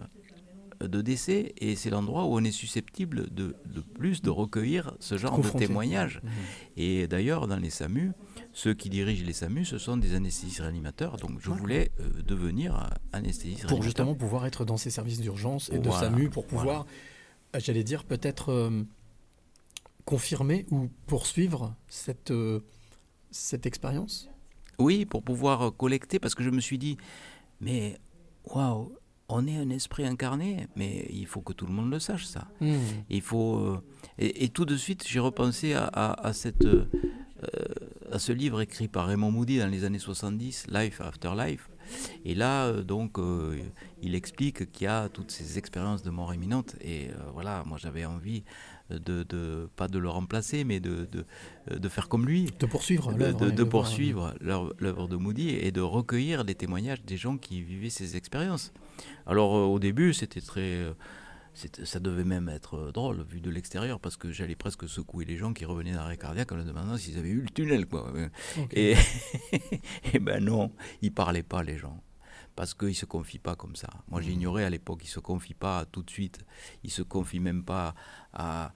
de décès et c'est l'endroit où on est susceptible de, de plus de recueillir ce genre Confronté. de témoignages. Mhm. Et d'ailleurs, dans les SAMU, ceux qui dirigent les SAMU, ce sont des anesthésistes réanimateurs. Donc je voulais euh, devenir anesthésiste Pour réanimateur. justement pouvoir être dans ces services d'urgence et de Voilà, SAMU, pour pouvoir, euh, j'allais dire, peut-être euh, confirmer ou poursuivre cette, euh, cette expérience? Oui, pour pouvoir collecter, parce que je me suis dit, mais waouh, on est un esprit incarné, mais il faut que tout le monde le sache, ça. Mhm. Il faut. euh, et, et tout de suite, j'ai repensé à, à- à cette, euh, à ce livre écrit par Raymond Moody dans les années 70, Life After Life. Et là, euh, donc, il explique qu'il y a toutes ces expériences de mort imminente. Et voilà, moi, j'avais envie de, de- pas de le remplacer, mais de, de, de faire comme lui. De poursuivre l'œuvre. de- de voir, poursuivre l'œuvre de Moody et de recueillir les témoignages des gens qui vivaient ces expériences. Alors euh, au début, c'était très, euh, ça devait même être euh, drôle vu de l'extérieur parce que j'allais presque secouer les gens qui revenaient d'arrêt cardiaque en leur demandant s'ils avaient eu le tunnel quoi. Et, et ben non, ils parlaient pas les gens. Parce qu'ils se confient pas comme ça. Moi j'ignorais à l'époque, ils se confient pas tout de suite. Ils se confient même pas à,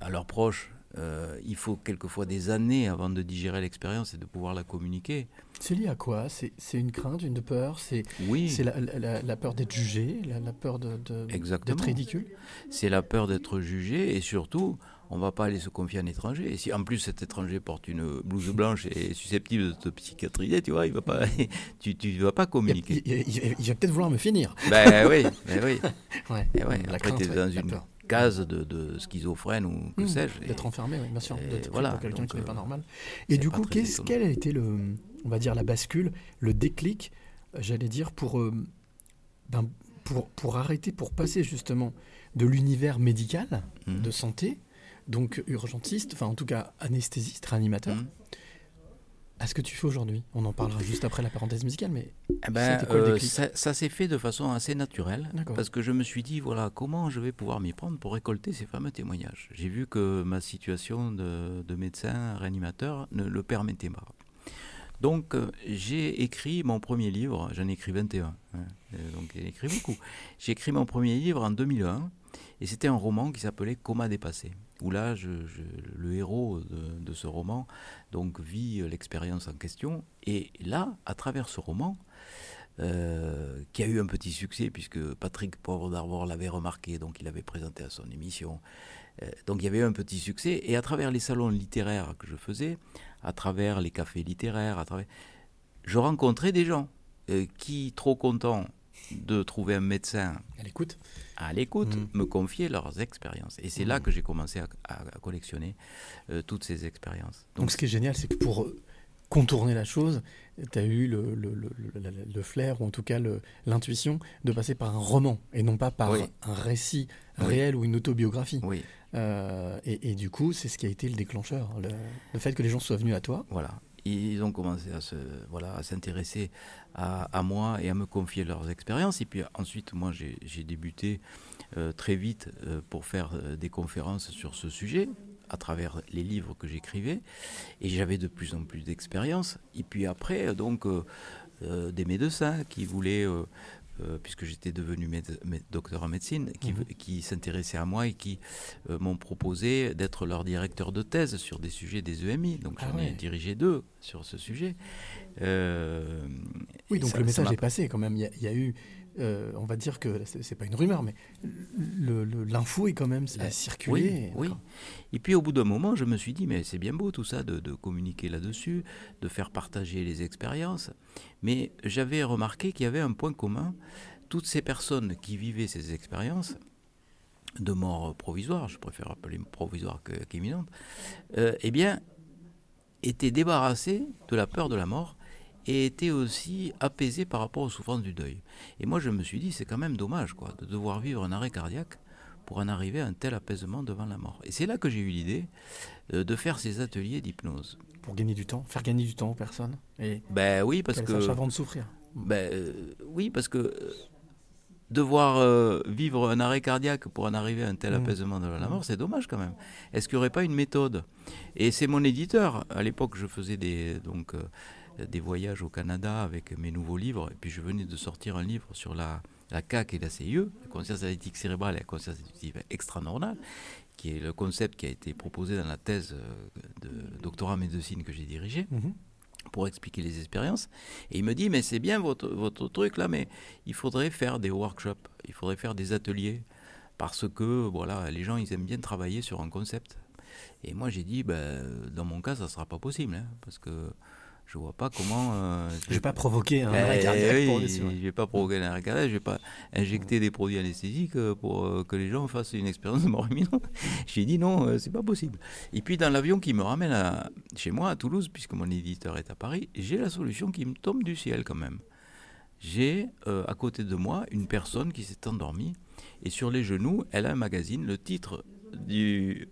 à leurs proches. Euh, il faut quelquefois des années avant de digérer l'expérience et de pouvoir la communiquer. C'est lié à quoi? C'est une crainte, une peur? C'est Oui, la, la- la peur d'être jugé, la, la peur de- de- d'être ridicule? C'est la peur d'être jugé et surtout, on va pas aller se confier à un étranger. Et si en plus cet étranger porte une blouse blanche et est susceptible de te psychiatriser, tu vois, il va pas, tu, tu vas pas communiquer. Il, il- il va peut-être vouloir me finir. Ben oui, ben oui. Ouais. La après, t'es ouais, dans une peur. case de, de schizophrène ou que Mmh, sais-je. D'être enfermé, oui, bien sûr. D'être voilà, quelqu'un qui n'est pas euh, normal. Et du coup, qu'est-ce, étonnant. quel a été le, on va dire, la bascule, le déclic, j'allais dire, pour, euh, ben, pour, pour arrêter, pour passer justement de l'univers médical, Mhm. de santé, donc urgentiste, enfin en tout cas anesthésiste, réanimateur, Mhm. à ce que tu fais aujourd'hui. On en parlera juste après la parenthèse musicale, mais Eh ben, quoi euh, ça, ça s'est fait de façon assez naturelle parce que je me suis dit voilà comment je vais pouvoir m'y prendre pour récolter ces fameux témoignages? J'ai vu que ma situation de, de médecin réanimateur ne le permettait pas. Donc euh, j'ai écrit mon premier livre, j'en ai écrit 21, hein, euh, donc j'ai écrit beaucoup. J'ai écrit mon premier livre en 2001 et c'était un roman qui s'appelait Coma dépassé, où là le héros de, ce roman donc vit l'expérience en question et là à travers ce roman euh, qui a eu un petit succès puisque Patrick Pauvre d'Arvor l'avait remarqué, donc il avait présenté à son émission. Euh, donc il y avait eu un petit succès et à travers les salons littéraires que je faisais, à travers les cafés littéraires, à travers, je rencontrais des gens euh, qui, trop contents de trouver un médecin à l'écoute. À l'écoute, Mhm. me confiaient leurs expériences. Et c'est là que j'ai commencé à, à- à collectionner euh, toutes ces expériences. Donc ce qui est génial, c'est que pour euh, contourner la chose, tu as eu le, le, le, le- le flair, ou en tout cas l'intuition, de passer par un roman, et non pas par Oui. un récit Oui. réel ou une autobiographie. oui, Euh, et, et du coup, c'est ce qui a été le déclencheur, le, le fait que les gens soient venus à toi. voilà. Ils ont commencé à se voilà à s'intéresser à, à moi et à me confier leurs expériences. Et puis ensuite, moi, j'ai débuté euh, très vite euh, pour faire euh, des conférences sur ce sujet à travers les livres que j'écrivais. Et j'avais de plus en plus d'expérience. Et puis après, donc, des médecins qui voulaient, euh, puisque j'étais devenu docteur en médecine, qui, Mhm. qui s'intéressaient à moi et qui euh, m'ont proposé d'être leur directeur de thèse sur des sujets des EMI. Donc Ah j'en ai dirigé deux sur ce sujet. Euh, Oui, donc ça- le message est passé quand même. Il y a, il y a eu, euh, on va dire que c'est pas une rumeur, mais l'info est quand même a La- circulé. Oui, oui. Et puis au bout d'un moment, je me suis dit, mais c'est bien beau tout ça, de, de communiquer là-dessus, de faire partager les expériences. Mais j'avais remarqué qu'il y avait un point commun. Toutes ces personnes qui vivaient ces expériences de mort provisoire, je préfère appeler provisoire qu'imminente, euh, eh bien, étaient débarrassées de la peur de la mort et étaient aussi apaisées par rapport aux souffrances du deuil. Et moi, je me suis dit, c'est quand même dommage, quoi, de devoir vivre un arrêt cardiaque pour en arriver à un tel apaisement devant la mort. Et c'est là que j'ai eu l'idée euh, de faire ces ateliers d'hypnose. Pour gagner du temps, faire gagner du temps aux personnes. Et Ben oui, parce que avant de souffrir. ben euh, oui, parce que euh, devoir euh, vivre un arrêt cardiaque pour en arriver à un tel Mm. apaisement devant la mort, c'est dommage quand même. Est-ce qu'il n'y aurait pas une méthode? Et c'est mon éditeur. À l'époque, je faisais des donc des voyages au Canada avec mes nouveaux livres, et puis je venais de sortir un livre sur la la CAC et la CIE, la conscience analytique cérébrale et la conscience intuitive extranormale, qui est le concept qui a été proposé dans la thèse euh, de doctorat en médecine que j'ai dirigée Mhm. pour expliquer les expériences. Et il me dit, mais c'est bien votre, votre truc là, mais il faudrait faire des workshops, il faudrait faire des ateliers, parce que voilà, les gens, ils aiment bien travailler sur un concept. Et moi, j'ai dit, ben, dans mon cas, ça ne sera pas possible, hein, parce que je vois pas comment... euh, Je vais pas provoquer un arrêt cardiaque oui, pour je vais pas provoquer un arrêt cardiaque, je vais pas injecter des produits anesthésiques euh, pour euh, que les gens fassent une expérience de mort imminente. J'ai dit non, euh, c'est pas possible. Et puis dans l'avion qui me ramène à, chez moi à Toulouse, puisque mon éditeur est à Paris, j'ai la solution qui me tombe du ciel quand même. J'ai euh, à côté de moi une personne qui s'est endormie et sur les genoux, elle a un magazine. Le titre du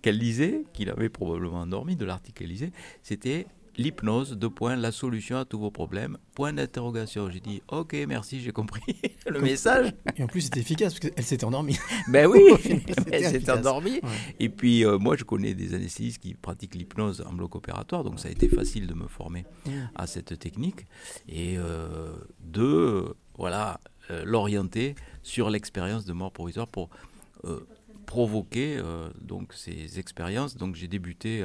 qu'elle lisait, qu'il avait probablement endormi, de l'article qu'elle lisait, c'était l'hypnose, deux points, la solution à tous vos problèmes, point d'interrogation. J'ai dit, ok, merci, j'ai compris le message. Et en plus, c'était efficace parce qu'elle s'était endormie. Ben oui, final, elle s'est endormie. Ouais. Et puis, euh, moi, je connais des anesthésistes qui pratiquent l'hypnose en bloc opératoire, donc ça a été facile de me former Mm. à cette technique. Et euh, de, voilà, euh, l'orienter sur l'expérience de mort provisoire pour euh, provoquer donc ces expériences. Donc j'ai débuté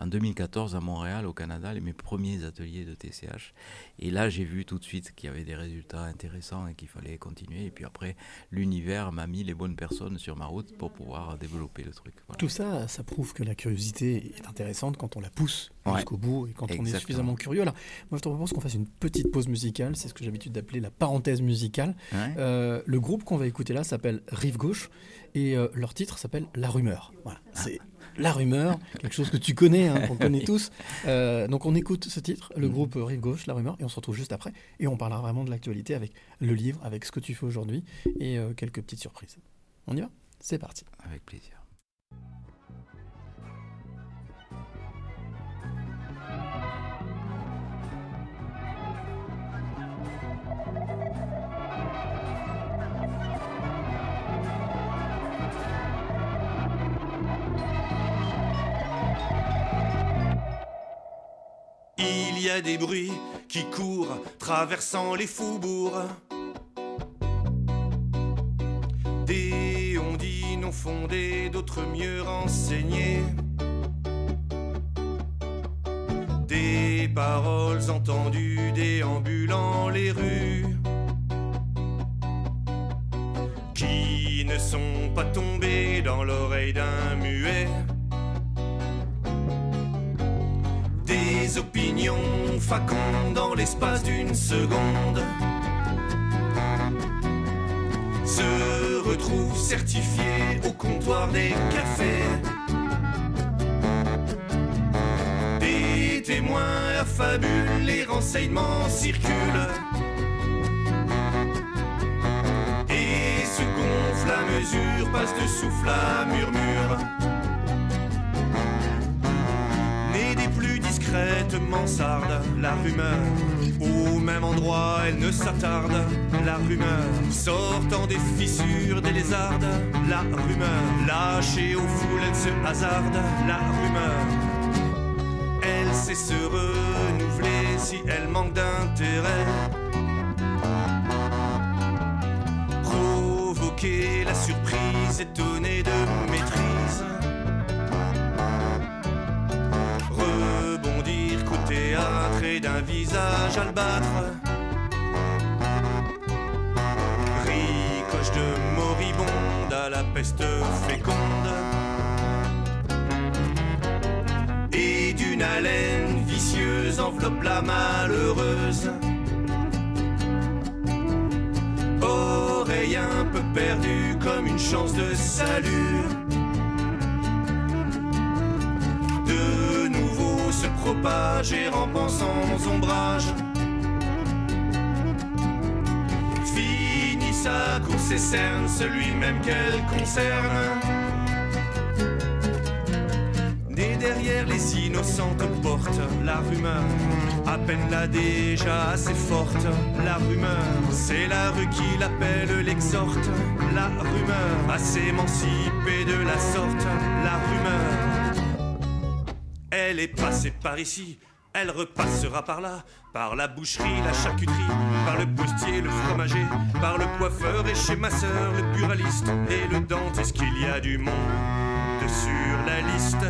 en 2014 à Montréal, au Canada, les- mes premiers ateliers de TCH. Et là, j'ai vu tout de suite qu'il y avait des résultats intéressants et qu'il fallait continuer. Et puis après, l'univers m'a mis les bonnes personnes sur ma route pour pouvoir développer le truc. Voilà. Tout ça, ça prouve que la curiosité est intéressante quand on la pousse Ouais. jusqu'au bout et quand on est suffisamment curieux. Alors, moi, je te propose qu'on fasse une petite pause musicale. C'est ce que j'ai l'habitude d'appeler la parenthèse musicale. Ouais. Euh, le groupe qu'on va écouter là s'appelle Rive Gauche et euh, leur titre s'appelle La Rumeur. Voilà, c'est La Rumeur, quelque chose que tu connais, hein, qu'on connaît tous. Euh, donc on écoute ce titre, le Mhm. groupe Rive Gauche, La Rumeur, et on se retrouve juste après. Et on parlera vraiment de l'actualité avec le livre, avec ce que tu fais aujourd'hui et euh, quelques petites surprises. On y va? C'est parti. Avec plaisir. Il y a des bruits qui courent, traversant les faubourgs. Des on dit non fondés, d'autres mieux renseignés. Des paroles entendues déambulant les rues. Qui ne sont pas tombées dans l'oreille d'un muet. Opinions facondes dans l'espace d'une seconde se retrouvent certifiés au comptoir des cafés. Des témoins affabulent, les renseignements circulent. Et se gonfle à mesure, passe de souffle à murmure. Mansardes, la rumeur. Au même endroit, elle ne s'attarde, la rumeur. Sortant des fissures des lézardes, la rumeur. Lâchée aux foules, elle se hasarde, la rumeur. Elle sait se renouveler si elle manque d'intérêt. Provoquer la surprise, étonnée de maîtrise. D'un visage albâtre. Ricoche de moribonde à la peste féconde. Et d'une haleine vicieuse enveloppe la malheureuse. Oreille un peu perdue comme une chance de salut. Se propager en pensant aux ombrages. Finit sa course et cerne celui même qu'elle concerne. Née derrière les innocentes portes, la rumeur, à peine là déjà assez forte, la rumeur, c'est la rue qui l'appelle, l'exhorte, la rumeur, à s'émanciper de la sorte, la rumeur. Elle est passée par ici, elle repassera par là, par la boucherie, la charcuterie, par le postier, le fromager, par le coiffeur et chez ma sœur, le buraliste et le dentiste, qu'il y a du monde sur la liste.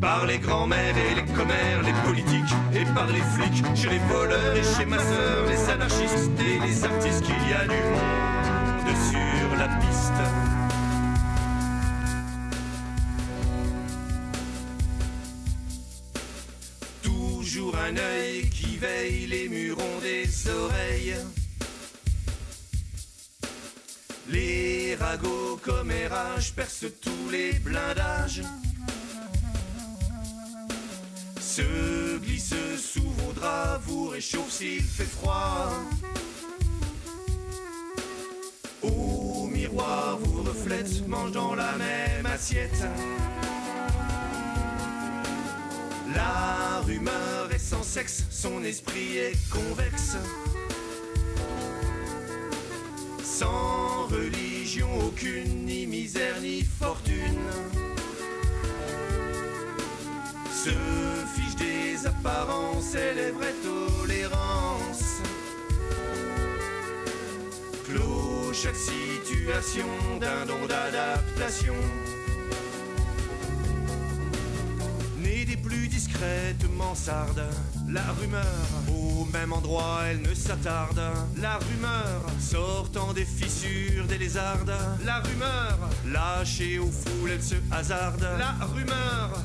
Par les grands-mères et les commères, les politiques et par les flics, chez les voleurs et chez ma sœur, les anarchistes et les artistes, qu'il y a du monde sur la piste. Un œil qui veille, les murs ont des oreilles. Les ragots commérages percent tous les blindages. Se glisse sous vos draps, vous réchauffe s'il fait froid. Au miroir vous reflète, mange dans la même assiette. La rumeur est sans sexe, son esprit est convexe. Sans religion aucune, ni misère ni fortune. Se fiche des apparences vraies tolérances. Clôt chaque situation d'un don d'adaptation. Mansarde. La rumeur, au même endroit, elle ne s'attarde. La rumeur, sortant des fissures des lézardes. La rumeur, lâchée aux foules, elle se hasarde. La rumeur,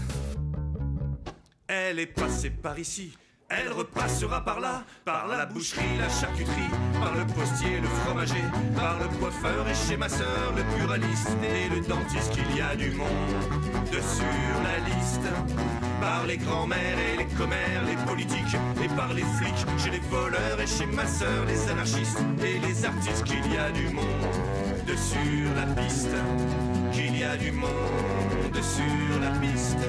elle est passée par ici. Elle repassera par là, par la boucherie, la charcuterie, par le postier, le fromager, par le coiffeur et chez ma sœur, le pluraliste et le dentiste qu'il y a du monde de sur la liste. Par les grands-mères et les commères, les politiques et par les flics, chez les voleurs et chez ma sœur, les anarchistes et les artistes qu'il y a du monde de sur la piste. Qu'il y a du monde sur la piste.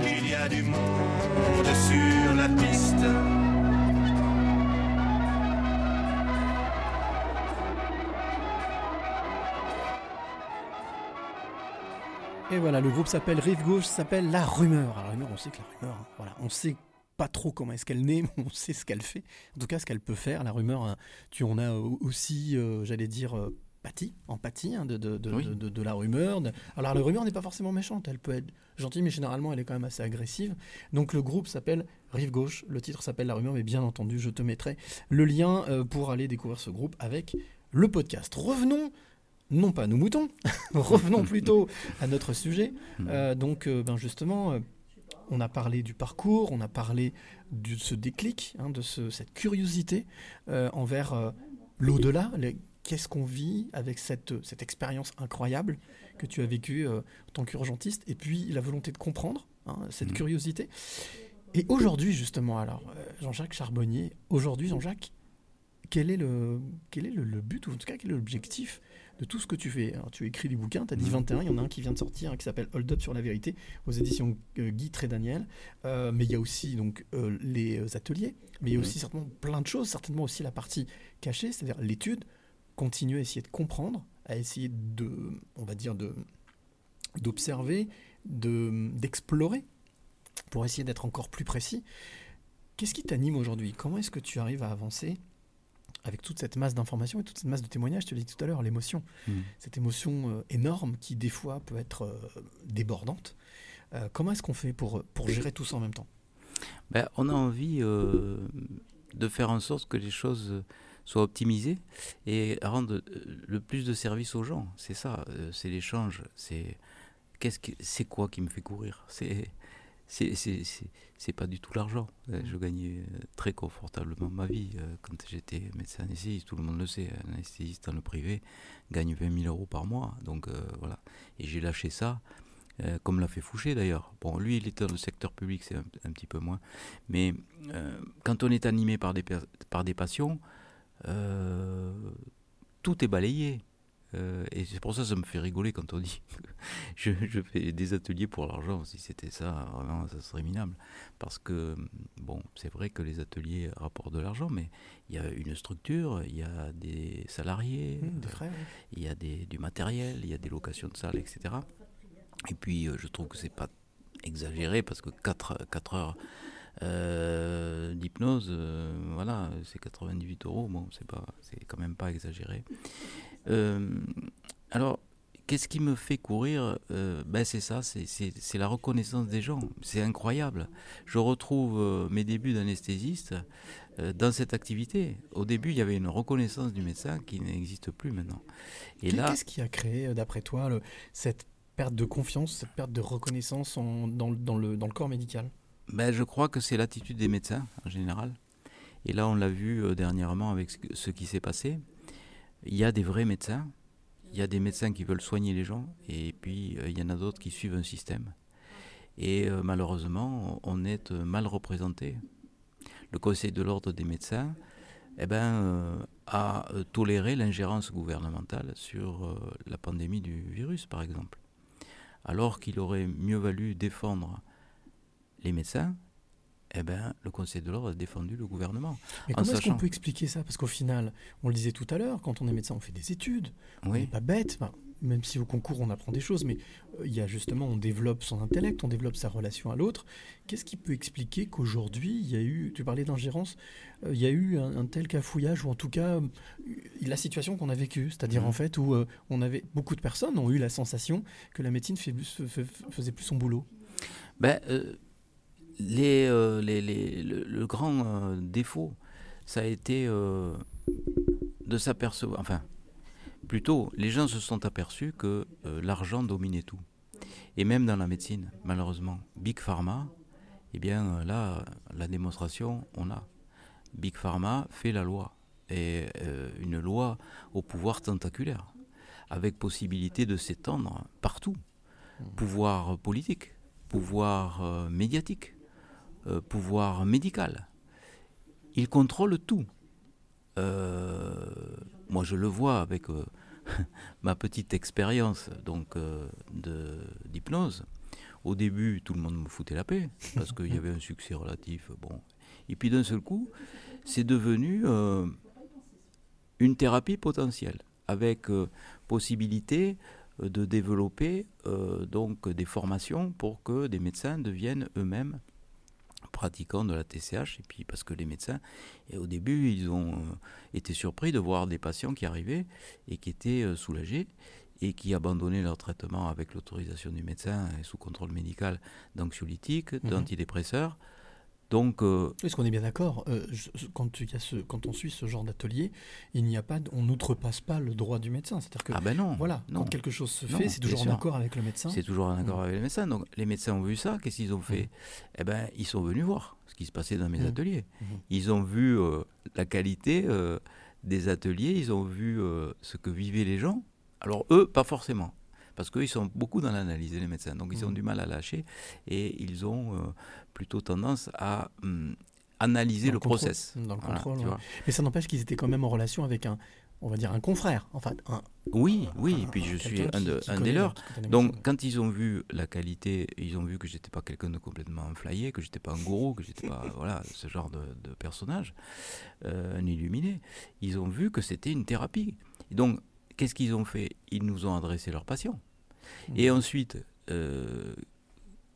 Qu'il y a du monde sur la piste. Et voilà, le groupe s'appelle Rive Gauche, s'appelle La Rumeur. Alors, la rumeur, on sait que la rumeur, hein, voilà, on sait pas trop comment est-ce qu'elle naît, mais on sait ce qu'elle fait. En tout cas, ce qu'elle peut faire. La rumeur, hein, tu en as aussi, euh, j'allais dire, euh, pâti, empathie hein, de, de, de, Oui. de- de- de la rumeur. Alors, la rumeur n'est pas forcément méchante, elle peut être gentille, mais généralement, elle est quand même assez agressive. Donc, le groupe s'appelle Rive Gauche, le titre s'appelle La Rumeur, mais bien entendu, je te mettrai le lien euh, pour aller découvrir ce groupe avec le podcast. Revenons, non pas à nos moutons, revenons plutôt à notre sujet. Euh, donc, euh, ben justement, euh, on a parlé du parcours, on a parlé de ce déclic, hein, de ce- cette curiosité envers l'au-delà. Qu'est-ce qu'on vit avec cette, cette expérience incroyable que tu as vécue en tant qu'urgentiste Et puis la volonté de comprendre, hein, cette Mhm. curiosité. Et aujourd'hui, justement, alors, Jean-Jacques Charbonnier, aujourd'hui, Jean-Jacques, quel est, le, quel est le, le but, ou en tout cas, quel est l'objectif de tout ce que tu fais Alors, Tu écris des bouquins, tu as dit Mhm. 21, il y en a un qui vient de sortir, hein, qui s'appelle Hold Up sur la vérité, aux éditions euh, Guy Trédaniel. Euh, mais il y a aussi donc, euh, les euh, ateliers, mais il y a Mhm. aussi certainement plein de choses, certainement aussi la partie cachée, c'est-à-dire l'étude, continuer à essayer de comprendre, à essayer de, on va dire, de d'observer, de, d'explorer, pour essayer d'être encore plus précis. Qu'est-ce qui t'anime aujourd'hui? Comment est-ce que tu arrives à avancer? Avec toute cette masse d'informations et toute cette masse de témoignages Je te l'ai dit tout à l'heure, l'émotion. Mhm. Cette émotion euh, énorme qui, des fois, peut être euh, débordante. Euh, comment est-ce qu'on fait pour, pour gérer tout ça en même temps? Ben, on a envie de faire en sorte que les choses soient optimisées et rendre le plus de service aux gens. C'est ça, c'est l'échange. C'est qu'est-ce que c'est quoi qui me fait courir? C'est c'est pas du tout l'argent. Euh, Je gagnais euh, très confortablement ma vie euh, quand j'étais médecin anesthésiste. Tout le monde le sait. Un anesthésiste dans le privé gagne 20 000 euros par mois. Donc euh, voilà. Et j'ai lâché ça. euh, comme l'a fait Fouché d'ailleurs. Bon, lui, il était dans le secteur public, c'est un, un petit peu moins. Mais euh, quand on est animé par des, par des passions, tout est balayé. Euh, et c'est pour ça que ça me fait rigoler quand on dit que je, je fais des ateliers pour l'argent. Si c'était ça, vraiment, ça serait minable. Parce que, bon, c'est vrai que les ateliers rapportent de l'argent, mais il y a une structure, il y a des salariés, Mmh, Des frais oui. il y a des, du matériel, il y a des locations de salles, etc. Et puis, euh, je trouve que c'est pas exagéré parce que 4, heures euh, d'hypnose, euh, voilà, c'est 98 euros. Bon, c'est pas, c'est quand même pas exagéré. Euh, alors, qu'est-ce qui me fait courir Euh, Ben, c'est ça, c'est- la reconnaissance des gens. C'est incroyable. Je retrouve euh, mes débuts d'anesthésiste euh, dans cette activité. Au début, il y avait une reconnaissance du médecin qui n'existe plus maintenant. Et là, Qu'est-ce qui a créé, d'après toi, le- cette perte de confiance, cette perte de reconnaissance en- dans, le- dans le, dans le corps médical? Ben, je crois que c'est l'attitude des médecins en général. Et là, on l'a vu dernièrement avec ce qui s'est passé. Il y a des vrais médecins, il y a des médecins qui veulent soigner les gens, et puis euh, il y en a d'autres qui suivent un système. Et euh, malheureusement, on est euh, mal représenté. Le Conseil de l'ordre des médecins eh ben, a toléré l'ingérence gouvernementale sur la pandémie du virus, par exemple. Alors qu'il aurait mieux valu défendre les médecins, eh ben, le Conseil de l'ordre a défendu le gouvernement. Mais En comment est-ce qu'on peut expliquer ça? Parce qu'au final, on le disait tout à l'heure, quand on est médecin, on fait des études. On n'est Oui. pas bête. Enfin, même si au concours, on apprend des choses, mais euh, il y a justement, on développe son intellect, on développe sa relation à l'autre. Qu'est-ce qui peut expliquer qu'aujourd'hui, il y a eu, tu parlais d'ingérence, euh, il y a eu un, un tel cafouillage, ou en tout cas, euh, la situation qu'on a vécue, c'est-à-dire Mhm. en fait où euh, on avait, beaucoup de personnes ont eu la sensation que la médecine fait faisait plus son boulot? Ben, euh, les, euh, les- les- le, le grand euh, défaut, ça a été euh, de s'apercevoir. Enfin, plutôt, les gens se sont aperçus que l'argent dominait tout. Et même dans la médecine, malheureusement. Big Pharma, eh bien là, la démonstration, on a. Big Pharma fait la loi. Et une loi au pouvoir tentaculaire, avec possibilité de s'étendre partout. Pouvoir politique, pouvoir médiatique, euh, pouvoir médical. Ils contrôlent tout. Euh, moi, je le vois avec euh, ma petite expérience donc d'hypnose. Au début, tout le monde me foutait la paix parce qu'il y avait un succès relatif. Bon, et puis d'un seul coup, c'est devenu une thérapie potentielle avec possibilité de développer donc des formations pour que des médecins deviennent eux-mêmes pratiquants de la TCH et puis parce que les médecins et au début ils ont euh, été surpris de voir des patients qui arrivaient et qui étaient euh, soulagés et qui abandonnaient leur traitement avec l'autorisation du médecin et sous contrôle médical d'anxiolytiques, Mhm. d'antidépresseurs. Donc euh, Est-ce qu'on est bien d'accord euh, quand, on suit ce genre d'atelier, il n'y a pas, on n'outrepasse pas le droit du médecin. C'est-à-dire que ah ben non, voilà, non. quand quelque chose se fait, c'est toujours en accord avec le médecin. C'est toujours en accord Mm. avec les médecins. Donc les médecins ont vu ça, qu'est-ce qu'ils ont fait? Eh ben, ils sont venus voir ce qui se passait dans mes Mm. ateliers. Ils ont vu euh, la qualité des ateliers, ils ont vu ce que vivaient les gens. Alors eux, pas forcément. Parce qu'eux, ils sont beaucoup dans l'analyse, les médecins. Donc ils ont Mhm. du mal à lâcher et ils ont euh, plutôt tendance à hum, analyser Dans le, le process. Dans le Voilà, contrôle, ouais. Mais ça n'empêche qu'ils étaient quand même en relation avec un, on va dire un confrère. Enfin, un, Oui, oui, un- et puis je suis un, de- qui des leurs. Donc, quand ils ont vu la qualité, ils ont vu que j'étais pas quelqu'un de complètement flyé, que j'étais pas un gourou, que j'étais pas voilà ce genre de, de personnage, euh, un illuminé. Ils ont vu que c'était une thérapie. Et donc, qu'est-ce qu'ils ont fait? Ils nous ont adressé leurs patients. Et ensuite, euh,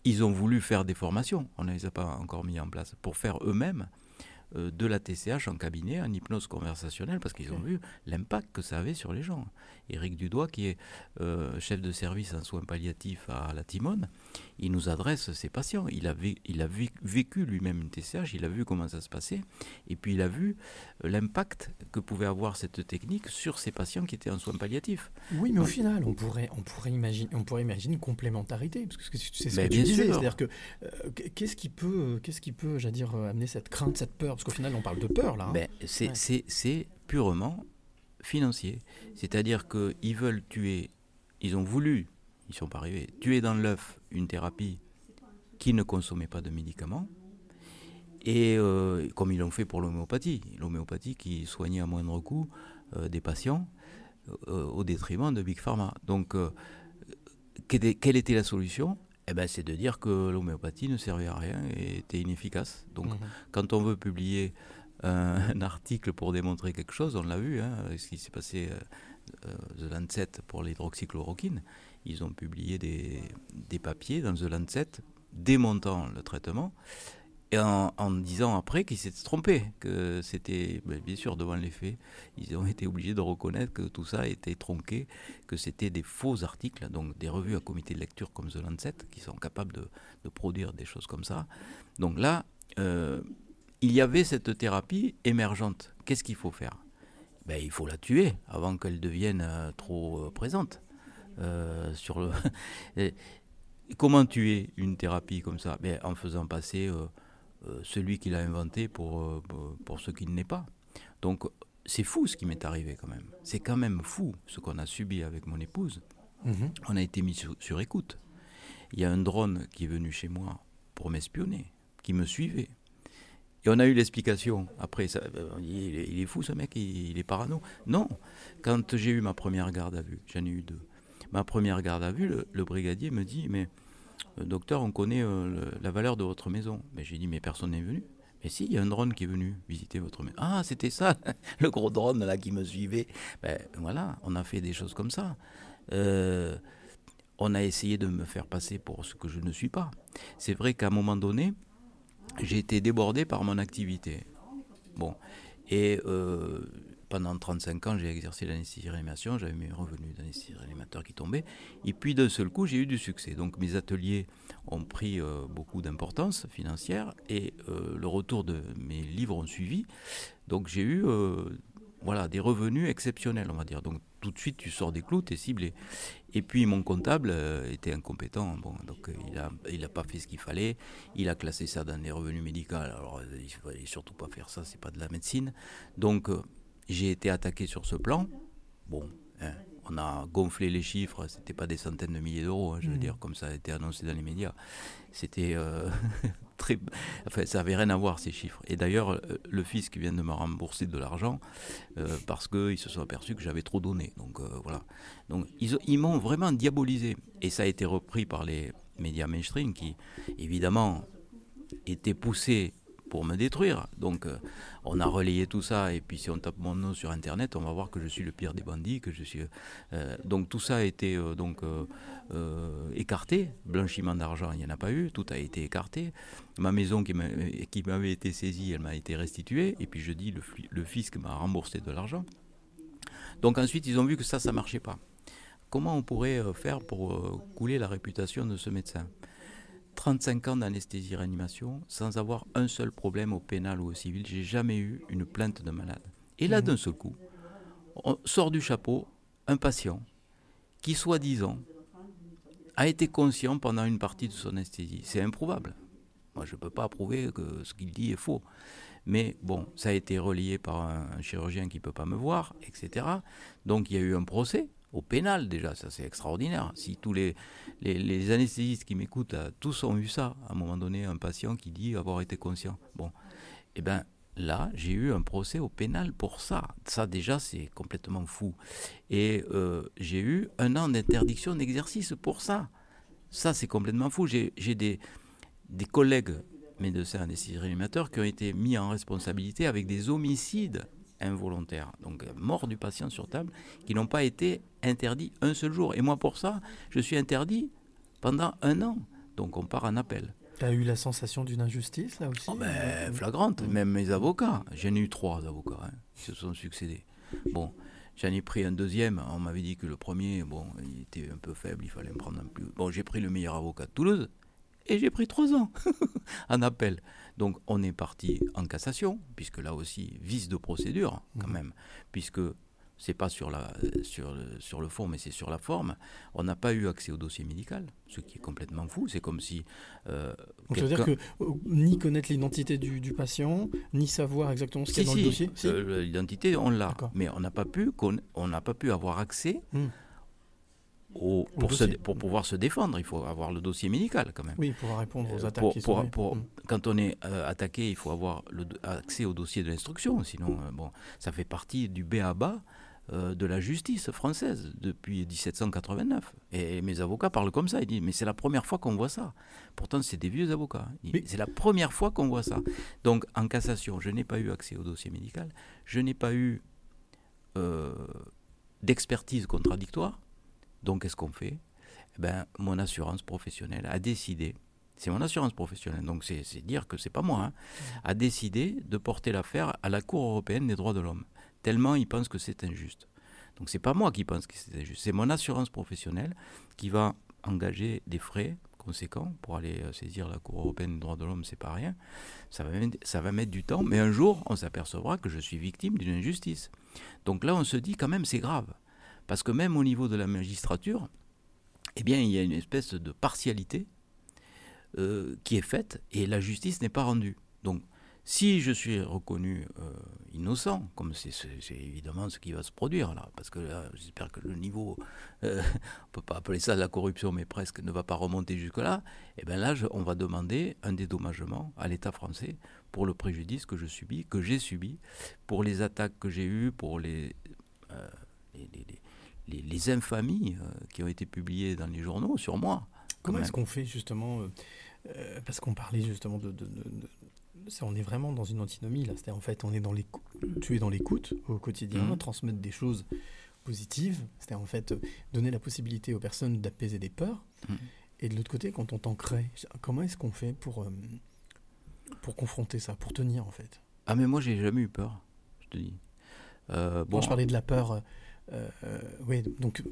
ils ont voulu faire des formations. On ne les a pas encore mis en place pour faire eux-mêmes de la TCH en cabinet, en hypnose conversationnelle, parce qu'ils ont vu l'impact que ça avait sur les gens. Éric Dudois, qui est euh, chef de service en soins palliatifs à la Timone, il nous adresse ses patients. Il a, il vécu lui-même une TCH, il a vu comment ça se passait, et puis il a vu euh, l'impact que pouvait avoir cette technique sur ses patients qui étaient en soins palliatifs. Oui, mais au final, on pourrait, on pourrait imaginer, on pourrait imaginer une complémentarité, parce que c'est ce que tu disais, c'est-à-dire que euh, qu'est-ce qui peut, qu'est-ce qui peut, j'allais dire, euh, amener cette crainte, cette peur, parce qu'au final, on parle de peur là. hein. Ben, c'est Ouais. purement financier. C'est-à-dire qu'ils veulent tuer, ils ont voulu, ils ne sont pas arrivés, tuer dans l'œuf une thérapie qui ne consommait pas de médicaments. Et euh, comme ils l'ont fait pour l'homéopathie, l'homéopathie qui soignait à moindre coût euh, des patients euh, au détriment de Big Pharma. Donc, quelle était la solution? Eh ben, C'est de dire que l'homéopathie ne servait à rien et était inefficace. Donc, Mhm. quand on veut publier un, un article pour démontrer quelque chose, on l'a vu, hein, ce qui s'est passé euh, euh, The Lancet pour l'hydroxychloroquine, ils ont publié des, des papiers dans The Lancet démontant le traitement et en, en disant après qu'ils s'étaient trompés, que c'était, ben, bien sûr, devant les faits, ils ont été obligés de reconnaître que tout ça était tronqué, que c'était des faux articles, donc des revues à comité de lecture comme The Lancet, qui sont capables de, produire des choses comme ça. Donc là, euh, il y avait cette thérapie émergente. Qu'est-ce qu'il faut faire? Ben, Il faut la tuer avant qu'elle devienne euh, trop euh, présente. sur le Comment tuer une thérapie comme ça? Ben, En faisant passer celui qui l'a inventé pour, euh, pour- pour ce qu'il n'est pas. Donc c'est fou ce qui m'est arrivé quand même. C'est quand même fou ce qu'on a subi avec mon épouse. Mhm. On a été mis sur, sur écoute. Il y a un drone qui est venu chez moi pour m'espionner, qui me suivait. Et on a eu l'explication. Après, ça, euh, il, est, il est fou ce mec, il, il est parano. Non, quand j'ai eu ma première garde à vue, j'en ai eu deux. Ma première garde à vue, le, le brigadier me dit, mais euh, docteur, on connaît euh, la valeur de votre maison. Mais j'ai dit, mais personne n'est venu. Mais si, il y a un drone qui est venu visiter votre maison. Ah, c'était ça, le gros drone là qui me suivait. Ben voilà, on a fait des choses comme ça. Euh, on a essayé de me faire passer pour ce que je ne suis pas. C'est vrai qu'à un moment donné, j'ai été débordé par mon activité. Bon, et euh, pendant 35 ans, j'ai exercé l'anesthésie-réanimation, j'avais mes revenus d'anesthésie-réanimateur qui tombaient, et puis d'un seul coup, j'ai eu du succès. Donc mes ateliers ont pris euh, beaucoup d'importance financière, et euh, le retour de mes livres ont suivi. Donc j'ai eu euh, voilà, des revenus exceptionnels, on va dire. Donc tout de suite, tu sors des clous, tu es ciblé. Et puis mon comptable était incompétent, bon, donc il n'a il a pas fait ce qu'il fallait, il a classé ça dans les revenus médicaux, alors il ne fallait surtout pas faire ça, c'est pas de la médecine. Donc j'ai été attaqué sur ce plan. Bon, hein, on a gonflé les chiffres, c'était pas des centaines de milliers d'euros, hein, je veux Mhm. dire, comme ça a été annoncé dans les médias. C'était euh, très. Enfin, ça n'avait rien à voir ces chiffres. Et d'ailleurs, euh, le fisc vient de me rembourser de l'argent euh, parce qu'ils se sont aperçus que j'avais trop donné. Donc euh, voilà. Donc ils m'ont vraiment diabolisé. Et ça a été repris par les médias mainstream qui, évidemment, étaient poussés pour me détruire. Donc euh, on a relayé tout ça. Et puis si on tape mon nom sur Internet, on va voir que je suis le pire des bandits. Que je suis, euh, donc tout ça a été euh, donc, écarté. Blanchiment d'argent, il n'y en a pas eu. Tout a été écarté. Ma maison qui m'a- qui m'avait été saisie, elle m'a été restituée. Et puis je dis, le, le fisc m'a remboursé de l'argent. Donc ensuite, ils ont vu que ça, ça marchait pas. Comment on pourrait faire pour couler la réputation de ce médecin? 35 ans d'anesthésie-réanimation sans avoir un seul problème au pénal ou au civil. J'ai jamais eu une plainte de malade. Et là, Mhm. d'un seul coup, on sort du chapeau un patient qui, soi-disant, a été conscient pendant une partie de son anesthésie. C'est improuvable. Moi, je ne peux pas prouver que ce qu'il dit est faux. Mais bon, ça a été relié par un, un chirurgien qui ne peut pas me voir, etc. Donc il y a eu un procès au pénal déjà, ça c'est extraordinaire. Si tous les, les, anesthésistes qui m'écoutent, là, tous ont eu ça, à un moment donné, un patient qui dit avoir été conscient. Bon, eh bien là, j'ai eu un procès au pénal pour ça. Ça déjà, c'est complètement fou. Et euh, j'ai eu un an d'interdiction d'exercice pour ça. Ça, c'est complètement fou. J'ai des, des collègues médecins anesthésistes qui ont été mis en responsabilité avec des homicides involontaires, donc mort du patient sur table, qui n'ont pas été interdits un seul jour. Et moi, pour ça, je suis interdit pendant un an. Donc on part en appel. T'as eu la sensation d'une injustice là aussi Oh ben, flagrante, même mes avocats. J'en ai eu trois avocats hein, qui se sont succédés. Bon, j'en ai pris un deuxième. On m'avait dit que le premier, bon, il était un peu faible, il fallait me prendre un plus. Bon, j'ai pris le meilleur avocat de Toulouse et j'ai pris trois ans en appel. Donc on est parti en cassation, puisque là aussi, vice de procédure quand même, puisque c'est pas sur, la, sur, le, sur le fond, mais c'est sur la forme. On n'a pas eu accès au dossier médical, ce qui est complètement fou. C'est comme si. euh, Donc ça veut dire que euh, ni connaître l'identité du, du patient, ni savoir exactement ce qu'il y a dans le dossier. Si euh, L'identité, on l'a, mais on n'a pas pu, qu'on- on n'a pas pu avoir accès Hmm. Au, Au pour, se- dossier. pour pouvoir se défendre. Il faut avoir le dossier médical quand même. Oui, pour répondre aux Euh, attaques pour- qui sont pour- Mm. Quand on est euh, attaqué, il faut avoir le, accès au dossier de l'instruction. Sinon, euh, bon, ça fait partie du B à bas euh, de la justice française depuis 1789. Et mes avocats parlent comme ça. Ils disent, mais c'est la première fois qu'on voit ça. Pourtant, c'est des vieux avocats. Oui. C'est la première fois qu'on voit ça. Donc, en cassation, je n'ai pas eu accès au dossier médical. Je n'ai pas eu d'expertise contradictoire. Donc, qu'est-ce qu'on fait? Eh ben, Mon assurance professionnelle a décidé, c'est mon assurance professionnelle, donc c'est dire que c'est pas moi, hein, a décidé de porter l'affaire à la Cour européenne des droits de l'homme, tellement ils pensent que c'est injuste. Donc c'est pas moi qui pense que c'est injuste, c'est mon assurance professionnelle qui va engager des frais conséquents pour aller euh, saisir la Cour européenne des droits de l'homme, c'est pas rien. Ça va, ça va mettre du temps, mais un jour, on s'apercevra que je suis victime d'une injustice. Donc là, on se dit quand même c'est grave. Parce que même au niveau de la magistrature, eh bien, il y a une espèce de partialité euh, qui est faite et la justice n'est pas rendue. Donc, si je suis reconnu euh, innocent, comme c'est évidemment ce qui va se produire là, parce que là, j'espère que le niveau, euh, on peut pas appeler ça de la corruption, mais presque ne va pas remonter jusque-là, et bien là, on va demander un dédommagement à l'État français pour le préjudice que je subis, que j'ai subi, pour les attaques que j'ai eues, pour les, euh, les- les- les infamies euh, qui ont été publiées dans les journaux sur moi. quand Comment est-ce qu'on fait justement euh, euh, Parce qu'on parlait justement de. de- de- de- c'est- on est vraiment dans une antinomie là. C'est en fait, on est dans l'écou- tu es dans l'écoute au quotidien, Mhm. transmettre des choses positives. C'était en fait donner la possibilité aux personnes d'apaiser des peurs. Mhm. Et de l'autre côté, quand on t'en crée, comment est-ce qu'on fait pour euh, pour confronter ça, pour tenir en fait? Ah mais moi j'ai jamais eu peur, je te dis. Euh, bon, Moi, je parlais de la peur. Euh, oui, donc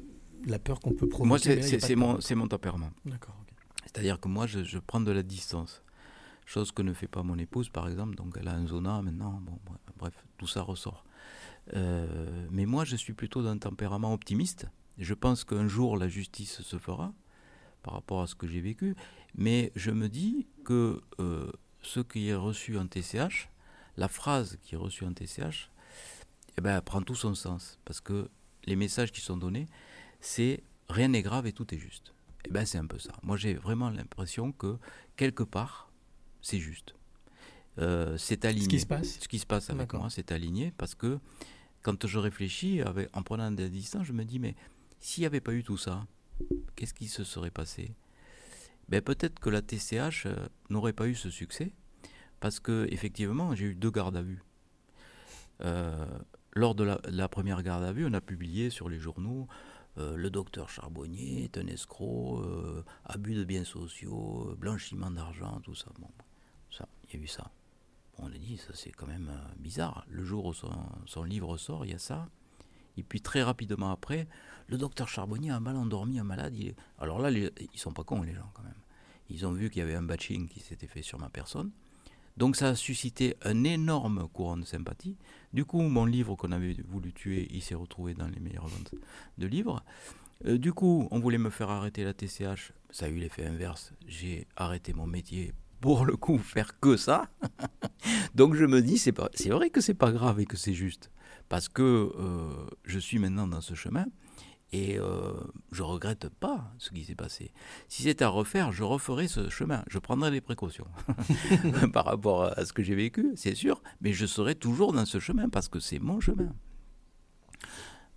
la peur qu'on peut provoquer. moi, c'est mon, tempérament. D'accord. C'est-à-dire que moi, je, je prends de la distance. Chose que ne fait pas mon épouse, par exemple. Donc, elle a un zona maintenant. Bon, bref, bref, tout ça ressort. Euh, mais moi, je suis plutôt d'un tempérament optimiste. Je pense qu'un jour, la justice se fera par rapport à ce que j'ai vécu. Mais je me dis que euh, ce qui est reçu en TCH, la phrase qui est reçue en TCH, eh ben, elle prend tout son sens. Parce que les messages qui sont donnés, c'est rien n'est grave et tout est juste. Eh ben, c'est un peu ça. Moi, j'ai vraiment l'impression que quelque part, c'est juste. Euh, c'est aligné. Ce qui se passe. Ce qui se passe avec moi, c'est aligné parce que quand je réfléchis, avec, en prenant de la distance, je me dis, mais s'il n'y avait pas eu tout ça, qu'est-ce qui se serait passé? Ben, Peut-être que la TCH euh, n'aurait pas eu ce succès parce que effectivement, j'ai eu deux gardes à vue. Euh, lors de la, première garde à vue, on a publié sur les journaux euh, le docteur Charbonnier est un escroc, euh, abus de biens sociaux, euh, blanchiment d'argent, tout ça. Ça, il y a eu ça. On a dit, ça c'est quand même bizarre. Le jour où son, livre sort, il y a ça. Et puis très rapidement après, le docteur Charbonnier a mal endormi un malade. il Alors là, les- ils sont pas cons les gens quand même. Ils ont vu qu'il y avait un batching qui s'était fait sur ma personne. Donc ça a suscité un énorme courant de sympathie. Du coup, mon livre qu'on avait voulu tuer, il s'est retrouvé dans les meilleures ventes de livres. Euh, du coup, on voulait me faire arrêter la TCH. Ça a eu l'effet inverse. J'ai arrêté mon métier pour le coup faire que ça. Donc je me dis, c'est vrai que c'est pas grave et que c'est juste, parce que euh, je suis maintenant dans ce chemin et euh, je regrette pas ce qui s'est passé. Si c'était à refaire, je referais ce chemin. Je prendrais des précautions par rapport à ce que j'ai vécu, c'est sûr, mais je serai toujours dans ce chemin parce que c'est mon chemin.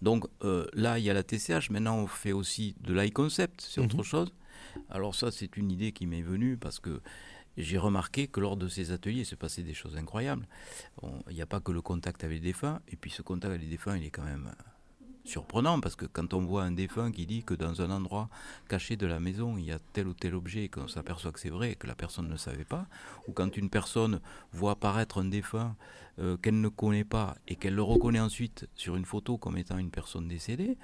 Donc euh, là, il y a la TCH. Maintenant, on fait aussi de l'iConcept, c'est autre chose. Alors ça, c'est une idée qui m'est venue parce que j'ai remarqué que lors de ces ateliers, il se passait des choses incroyables. Il n'y a pas que le contact avec les défunts, et puis ce contact avec les défunts, il est quand même surprenant parce que quand on voit un défunt qui dit que dans un endroit caché de la maison il y a tel ou tel objet et qu'on s'aperçoit que c'est vrai et que la personne ne savait pas, ou quand une personne voit apparaître un défunt euh, qu'elle ne connaît pas et qu'elle le reconnaît ensuite sur une photo comme étant une personne décédée,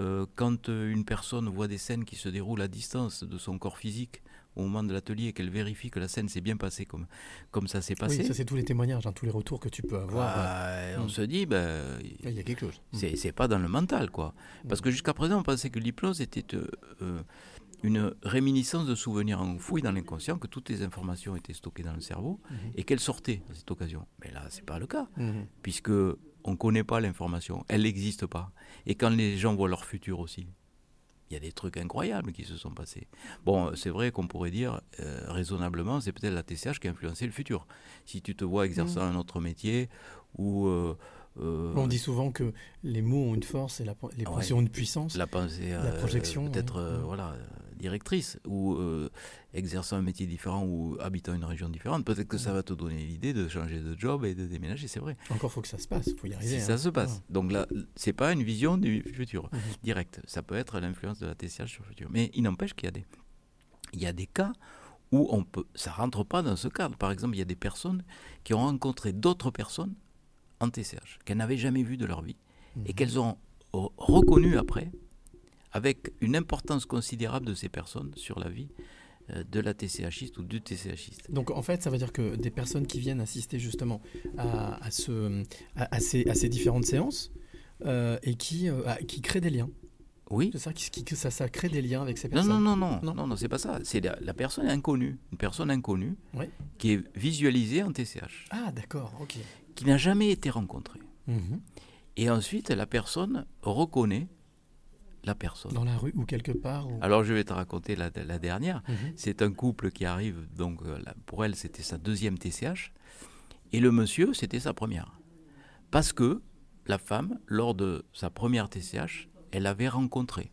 euh, quand euh, une personne voit des scènes qui se déroulent à distance de son corps physique au moment de l'atelier et qu'elle vérifie que la scène s'est bien passée comme, comme ça s'est passé, Oui, ça c'est tous les témoignages, hein, tous les retours que tu peux avoir. bah, on Mm. se dit, ben, Il y a quelque chose. Mm. c'est pas dans le mental, quoi. Parce que jusqu'à présent, on pensait que l'hypnose était euh, euh, une réminiscence de souvenirs enfouis dans l'inconscient, que toutes les informations étaient stockées dans le cerveau et qu'elles sortaient à cette occasion. Mais là, c'est pas le cas, puisque on connaît pas l'information, elle n'existe pas. Et quand les gens voient leur futur aussi, il y a des trucs incroyables qui se sont passés. Bon, c'est vrai qu'on pourrait dire, euh, raisonnablement, c'est peut-être la TCH qui a influencé le futur. Si tu te vois exerçant un autre métier ou... euh, euh, On dit souvent que les mots ont une force et la, les Ouais. pensées ont une puissance. la pensée, La projection, peut-être Mm. voilà, directrice ou euh, exerçant un métier différent ou habitant une région différente. Peut-être que ça va te donner l'idée de changer de job et de déménager, c'est vrai. Encore faut que ça se passe, faut y arriver. Si hein. ça se passe. Donc là, c'est pas une vision du futur Mhm. direct. Ça peut être l'influence de la TCH sur le futur. Mais il n'empêche qu'il y a des, il y a des cas où on peut, ça rentre pas dans ce cadre. Par exemple, il y a des personnes qui ont rencontré d'autres personnes en TCH qu'elles n'avaient jamais vues de leur vie Mhm. et qu'elles ont euh, reconnues après avec une importance considérable de ces personnes sur la vie euh, de la TCHiste ou du TCHiste. Donc en fait, ça veut dire que des personnes qui viennent assister justement à, à ce, à, à ces, différentes séances euh, et qui, euh, qui créent des liens. Oui. C'est ça, qui, qui- ça, ça crée des liens avec ces personnes. non, non, non, Non. non, non, c'est pas ça. C'est la, la personne inconnue, une personne inconnue qui est visualisée en TCH, Ah d'accord, ok. qui n'a jamais été rencontrée. Mhm. Et ensuite, la personne reconnaît la personne. Dans la rue ou quelque part. ou- Alors, je vais te raconter la, la dernière. Mhm. C'est un couple qui arrive, donc euh, pour elle, c'était sa deuxième TCH, et le monsieur, c'était sa première. Parce que la femme, lors de sa première TCH, elle l'avait rencontré.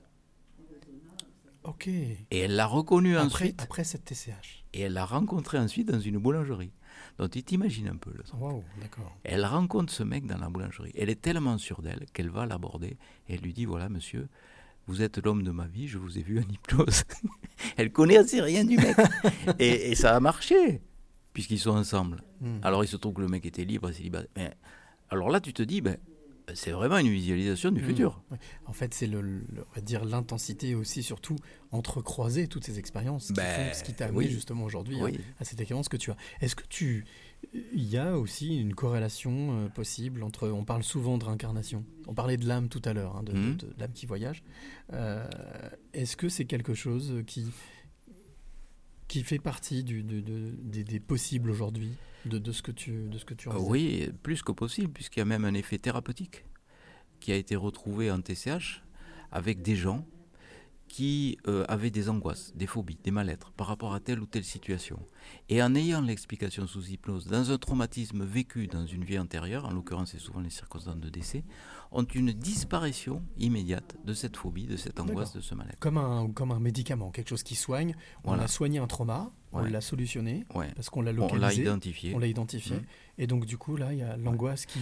Ok. Et elle l'a reconnu Après, ensuite, après cette TCH. et elle l'a rencontré ensuite dans une boulangerie. Donc tu t'imagines un peu le. Waouh, d'accord. Elle rencontre ce mec dans la boulangerie. Elle est tellement sûre d'elle qu'elle va l'aborder et elle lui dit voilà monsieur, vous êtes l'homme de ma vie, je vous ai vu en hypnose. elle connaît assez rien du mec. et, et ça a marché puisqu'ils sont ensemble. Mhm. Alors il se trouve que le mec était libre, célibataire. Mais alors là tu te dis ben c'est vraiment une visualisation du Mmh. futur. Ouais. En fait, c'est le, le- on va dire l'intensité aussi, surtout entrecroiser toutes ces expériences qui Ben, font ce qui t'a amené oui. justement aujourd'hui Oui. à, à cette expérience que tu as. Est-ce que tu, il y a aussi une corrélation euh, possible entre, on parle souvent de réincarnation, on parlait de l'âme tout à l'heure, hein, de, de- Mhm. de l'âme qui voyage. Euh, Est-ce que c'est quelque chose qui qui fait partie des, possibles aujourd'hui de, ce que tu de ce que tu Oui, plus que possible, puisqu'il y a même un effet thérapeutique qui a été retrouvé en TCH avec des gens qui euh, avaient des angoisses, des phobies, des mal-être par rapport à telle ou telle situation. Et en ayant l'explication sous hypnose, dans un traumatisme vécu dans une vie antérieure, en l'occurrence c'est souvent les circonstances de décès, ont une disparition immédiate de cette phobie, de cette angoisse, de ce mal-être. Comme un, comme un médicament, quelque chose qui soigne. On a soigné un trauma, on l'a solutionné, Ouais. parce qu'on l'a On localisé. l'a identifié. On l'a identifié. Mm. Et donc, du coup, là, il y a l'angoisse qui,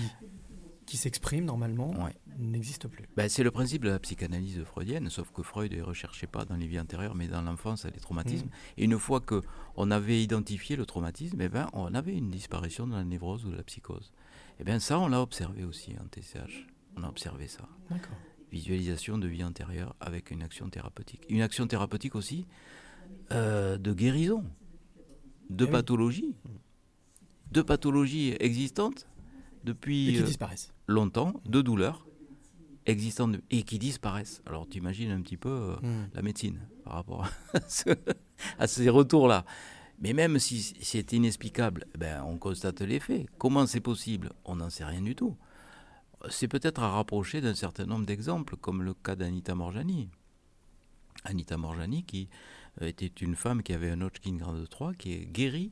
qui s'exprime normalement, Ouais. n'existe plus. Ben, c'est le principe de la psychanalyse freudienne, sauf que Freud ne recherchait pas dans les vies antérieures, mais dans l'enfance, les traumatismes. Et une fois qu'on avait identifié le traumatisme, eh ben, on avait une disparition de la névrose ou de la psychose. Et bien ça, on l'a observé aussi en TCH. On a observé ça. Visualisation de vie antérieure avec une action thérapeutique. Une action thérapeutique aussi euh, de guérison, de Eh oui. pathologie, de pathologies existantes depuis Et qui euh, disparaissent. longtemps, de douleurs existantes de- et qui disparaissent. Alors tu imagines un petit peu euh, Mm. la médecine par rapport à, ce- à ces retours-là. Mais même si c'est inexplicable, ben, on constate les faits. Comment c'est possible? On n'en sait rien du tout. C'est peut-être à rapprocher d'un certain nombre d'exemples, comme le cas d'Anita Morjani. Anita Morjani, qui euh, était une femme qui avait un Hodgkin grade 3, qui est guérie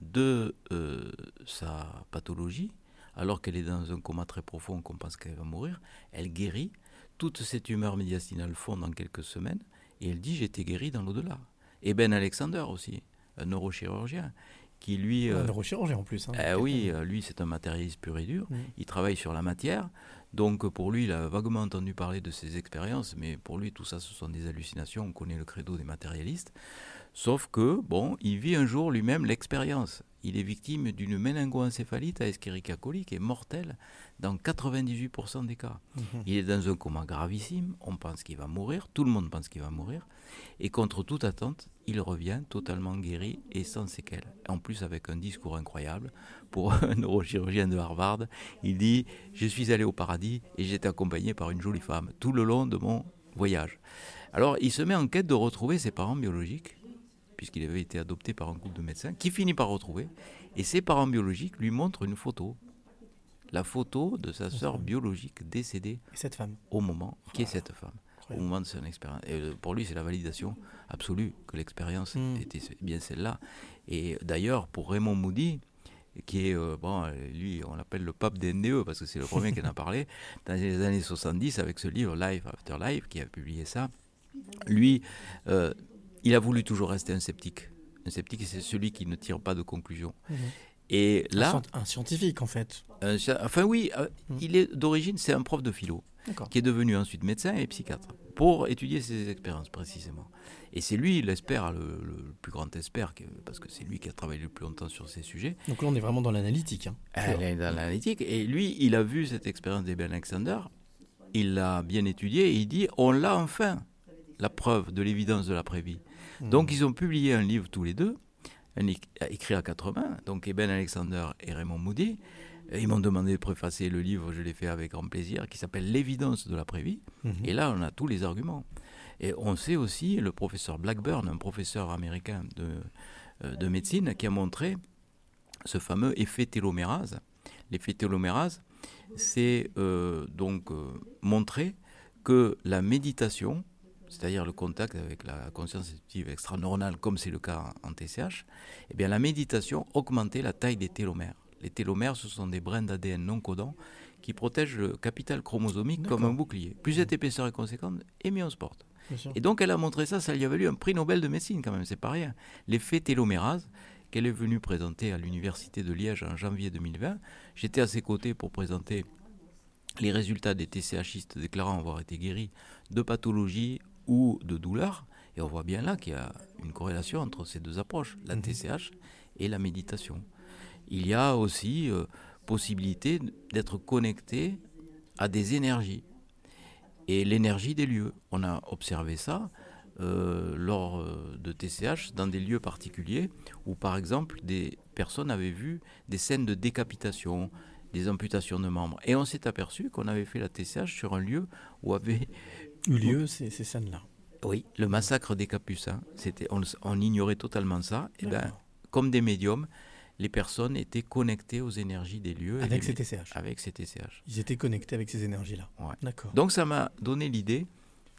de euh, sa pathologie, alors qu'elle est dans un coma très profond, qu'on pense qu'elle va mourir. Elle guérit. Toutes ces tumeurs médiastinales fondent en quelques semaines, et elle dit J'étais guérie dans l'au-delà. Et Ben Alexander aussi, un neurochirurgien, qui lui. Un euh, neurochirurgien en plus. hein. eh oui, euh, lui c'est un matérialiste pur et dur. Mm. Il travaille sur la matière. Donc pour lui, il a vaguement entendu parler de ses expériences, mais pour lui tout ça ce sont des hallucinations. On connaît le credo des matérialistes. Sauf que, bon, il vit un jour lui-même l'expérience. Il est victime d'une méningoencéphalite à Escherichia coli qui est mortelle dans 98% des cas. Mhm. Il est dans un coma gravissime, on pense qu'il va mourir, tout le monde pense qu'il va mourir, et contre toute attente, il revient totalement guéri et sans séquelles. En plus avec un discours incroyable pour un neurochirurgien de Harvard, il dit "Je suis allé au paradis et j'étais accompagné par une jolie femme tout le long de mon voyage." Alors, il se met en quête de retrouver ses parents biologiques puisqu'il avait été adopté par un couple de médecins, qui finit par retrouver, et ses parents biologiques lui montrent une photo, la photo de sa sœur biologique décédée Et cette femme. au moment, qui est cette femme, au moment de son expérience. Et euh, pour lui, c'est la validation absolue que l'expérience Mm. était bien celle-là. Et d'ailleurs, pour Raymond Moody, qui est, euh, bon, lui, on l'appelle le pape des NDE, parce que c'est le premier qui en a parlé, dans les années 70, avec ce livre Life After Life, qui a publié ça, lui, euh, il a voulu toujours rester un sceptique. Un sceptique, c'est celui qui ne tire pas de conclusion. Mhm. Et Un là, un scientifique en fait. un enfin oui, euh, Mm. il est d'origine, c'est un prof de philo qui est devenu ensuite médecin et psychiatre pour étudier ses expériences précisément. Et c'est lui l'expert, le, le plus grand expert, parce que c'est lui qui a travaillé le plus longtemps sur ces sujets. Donc là, on est vraiment dans l'analytique. hein. Elle est dans l'analytique. Et lui, il a vu cette expérience d'Eben Alexander, il l'a bien étudiée et il dit on l'a enfin, la preuve de l'évidence de l'après-vie. Donc ils ont publié un livre tous les deux, un éc- écrit à quatre mains, donc Eben Alexander et Raymond Moody. Et Ils m'ont demandé de préfacer le livre, je l'ai fait avec grand plaisir, qui s'appelle L'évidence de l'après-vie. Mhm. Et là, on a tous les arguments. Et on sait aussi, le professeur Blackburn, un professeur américain de, euh, de médecine, qui a montré ce fameux effet télomérase. L'effet télomérase, c'est euh, donc euh, montrer que la méditation, c'est-à-dire le contact avec la conscience affective extraneuronale, comme c'est le cas en TCH, eh bien la méditation augmentait la taille des télomères. Les télomères, ce sont des brins d'ADN non codants qui protègent le capital chromosomique comme un bouclier. Plus cette épaisseur est conséquente, et mieux on se porte. Et donc elle a montré ça, ça lui a valu un prix Nobel de médecine quand même, c'est pas rien. L'effet télomérase qu'elle est venue présenter à l'université de Liège en janvier 2020. J'étais à ses côtés pour présenter les résultats des TCHistes déclarant avoir été guéris de pathologies ou de douleurs. Et on voit bien là qu'il y a une corrélation entre ces deux approches, la TCH et la méditation. Il y a aussi euh, possibilité d'être connecté à des énergies et l'énergie des lieux. On a observé ça euh, lors euh, de TCH dans des lieux particuliers où, par exemple, des personnes avaient vu des scènes de décapitation, des amputations de membres. Et on s'est aperçu qu'on avait fait la TCH sur un lieu où avait Eu lieu ces, ces scènes-là. oui, le massacre des Capucins. C'était, on, on ignorait totalement ça. Et ben, D'accord. comme des médiums, les personnes étaient connectées aux énergies des lieux. Avec les- ces TCH. Avec ces TCH. Ils étaient connectés avec ces énergies-là. Ouais. D'accord. Donc ça m'a donné l'idée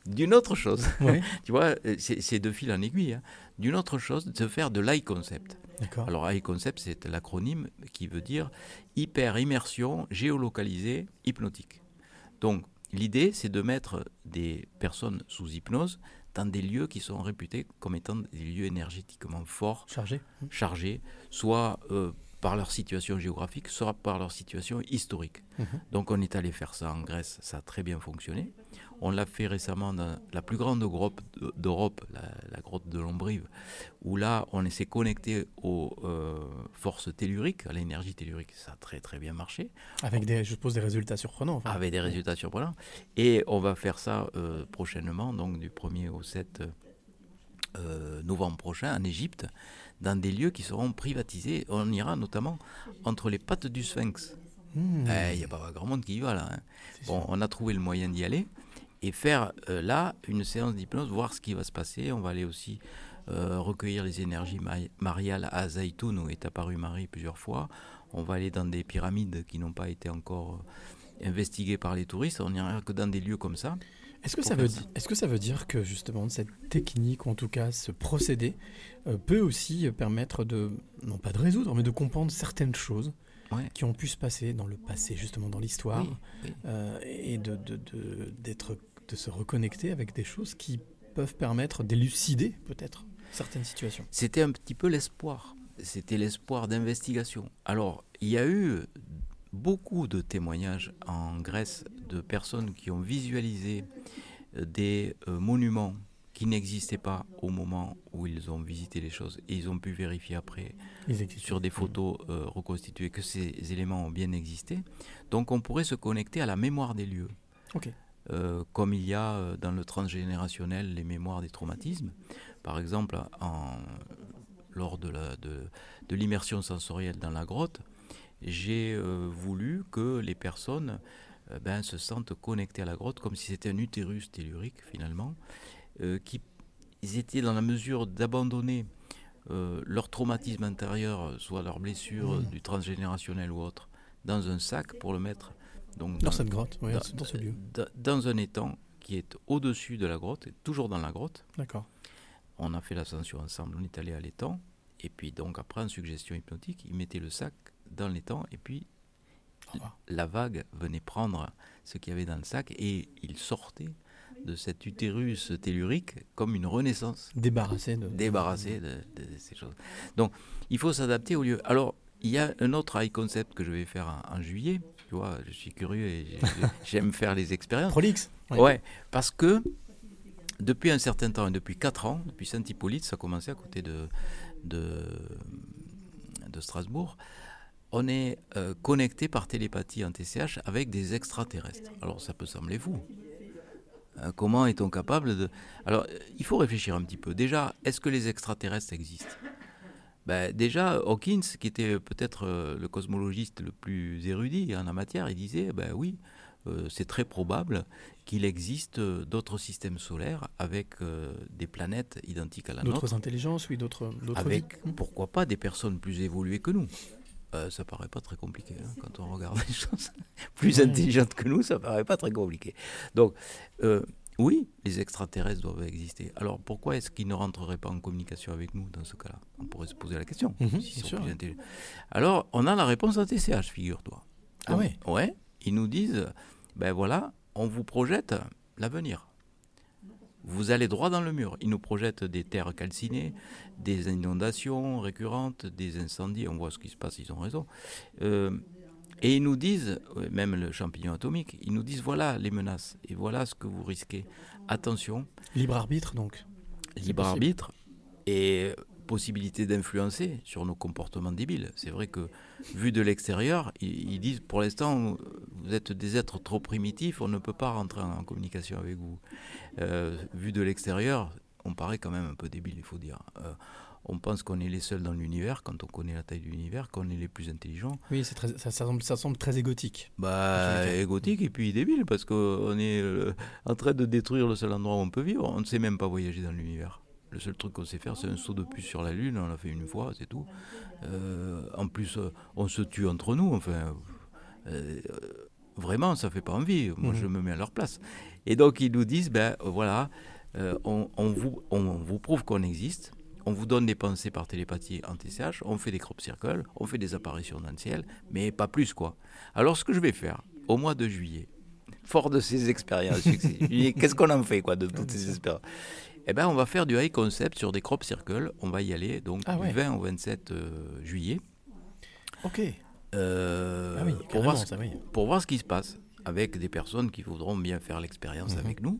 d'une autre chose. Ouais. tu vois, euh, c'est, de fil en aiguille. hein. D'une autre chose, de faire de l'eye concept. D'accord. Alors eye concept, c'est l'acronyme qui veut dire hyper immersion géolocalisée hypnotique. Donc l'idée, c'est de mettre des personnes sous hypnose dans des lieux qui sont réputés comme étant des lieux énergétiquement forts, Chargé. chargés, soit euh, par leur situation géographique, soit par leur situation historique. Mhm. Donc on est allé faire ça en Grèce, ça a très bien fonctionné. On l'a fait récemment dans la plus grande grotte de- d'Europe, la, la grotte de Lombrive, où là on s'est connecté aux euh, forces telluriques, à l'énergie tellurique, ça a très très bien marché, Avec des, je suppose, des résultats surprenants. enfin. avec des résultats surprenants. Et on va faire ça euh, prochainement, donc du 1er au 7 euh, novembre prochain en Égypte, dans des lieux qui seront privatisés. On ira notamment entre les pattes du Sphinx. Hmm. Il n'y a pas grand monde qui y va là. hein. Bon, sûr. on a trouvé le moyen d'y aller et faire euh, là une séance d'hypnose, voir ce qui va se passer. On va aller aussi euh, recueillir les énergies mari- mariales à Zaitoun où est apparue Marie plusieurs fois. On va aller dans des pyramides qui n'ont pas été encore euh, investiguées par les touristes. On n'ira que dans des lieux comme ça. Est-ce que, ça veut est-ce que ça veut dire que justement cette technique, ou en tout cas ce procédé, peut aussi euh, permettre de, non pas de résoudre, mais de comprendre certaines choses Ouais. qui ont pu se passer dans le passé, justement dans l'histoire, Oui, oui. euh, et de, de, de- de se reconnecter avec des choses qui peuvent permettre d'élucider peut-être certaines situations. C'était un petit peu l'espoir. C'était l'espoir d'investigation. Alors, il y a eu beaucoup de témoignages en Grèce de personnes qui ont visualisé euh, des euh, monuments qui n'existaient pas au moment où ils ont visité les choses et ils ont pu vérifier après sur des photos euh, reconstituées que ces éléments ont bien existé. Donc on pourrait se connecter à la mémoire des lieux. Euh, comme il y a euh, dans le transgénérationnel les mémoires des traumatismes. Par exemple, en, lors de la- de, de l'immersion sensorielle dans la grotte, j'ai euh, voulu que les personnes ben, se sentent connectées à la grotte comme si c'était un utérus tellurique finalement, qui ils étaient dans la mesure d'abandonner euh, leur traumatisme intérieur, soit leur blessure Mmh. du transgénérationnel ou autre, dans un sac pour le mettre donc, Dans cette grotte, oui, dans, dans ce lieu. dans- un étang qui est au-dessus de la grotte, toujours dans la grotte. D'accord. On a fait l'ascension ensemble, on est allé à l'étang, et puis donc après en suggestion hypnotique, il mettait le sac dans l'étang, et puis la vague venait prendre ce qu'il y avait dans le sac, et il sortait de cet utérus tellurique comme une renaissance, Débarrassé de. débarrassé de, de- de ces choses. Donc il faut s'adapter au lieu. Alors il y a un autre high concept que je vais faire en, en juillet, tu vois, je suis curieux et j'ai- j'aime faire les expériences. Prolixe. Oui. Ouais, parce que depuis un certain temps, et depuis 4 ans, depuis Saint-Hippolyte, ça a commencé à côté de, de, de Strasbourg, on est euh, connecté par télépathie en TCH avec des extraterrestres. Alors ça peut sembler fou. Euh, comment est-on capable de... Alors euh, il faut réfléchir un petit peu. Déjà, est-ce que les extraterrestres existent? Ben, déjà, Hawkins, qui était peut-être euh, le cosmologiste le plus érudit en la matière, il disait, ben oui, euh, c'est très probable qu'il existe d'autres systèmes solaires avec euh, des planètes identiques à la nôtre, D'autres intelligences, oui, d'autres, d'autres avec vies. pourquoi pas des personnes plus évoluées que nous. Euh, ça paraît pas très compliqué hein, quand on regarde les choses. plus intelligentes que nous, ça paraît pas très compliqué. Donc, euh, oui, les extraterrestres doivent exister. Alors pourquoi est-ce qu'ils ne rentreraient pas en communication avec nous dans ce cas-là? On pourrait se poser la question. Mhm, sûr. Alors, on a la réponse à TCH, figure-toi. Ah ouais? Ouais, ils nous disent, ben voilà, on vous projette l'avenir. Vous allez droit dans le mur. Ils nous projettent des terres calcinées, des inondations récurrentes, des incendies. On voit ce qui se passe, ils ont raison. Euh, et ils nous disent, même le champignon atomique, ils nous disent voilà les menaces et voilà ce que vous risquez. Attention, Libre arbitre, donc. libre possible. arbitre et possibilité d'influencer sur nos comportements débiles. C'est vrai que, vu de l'extérieur, ils, ils disent pour l'instant, vous êtes des êtres trop primitifs, on ne peut pas rentrer en, en communication avec vous. Euh, vu de l'extérieur, on paraît quand même un peu débile, il faut dire. Euh, on pense qu'on est les seuls dans l'univers, quand on connaît la taille de l'univers, qu'on est les plus intelligents. Oui, c'est très- ça, ça semble, ça semble très égotique. Bah, égotique et puis débile, parce qu'on est euh, en train de détruire le seul endroit où on peut vivre. On ne sait même pas voyager dans l'univers. Le seul truc qu'on sait faire, c'est un saut de puce sur la Lune, on l'a fait une fois, c'est tout. Euh, en plus, euh, on se tue entre nous, enfin. euh, vraiment, ça fait pas envie. Moi, Mhm. je me mets à leur place. Et donc, ils nous disent, ben voilà, euh, on, on vous, on vous prouve qu'on existe. On vous donne des pensées par télépathie en TCH, on fait des crop circles, on fait des apparitions dans le ciel, mais pas plus quoi. Alors ce que je vais faire, au mois de juillet, fort de ces expériences, qu'est-ce qu'on en fait quoi de toutes ces expériences? Eh ben on va faire du high concept sur des crop circles, on va y aller donc Ah ouais. du 20 au 27 euh, juillet. Ok. Euh, Ah oui, pour, voir ce, ça, oui. pour voir ce qui se passe avec des personnes qui voudront bien faire l'expérience Mhm. avec nous.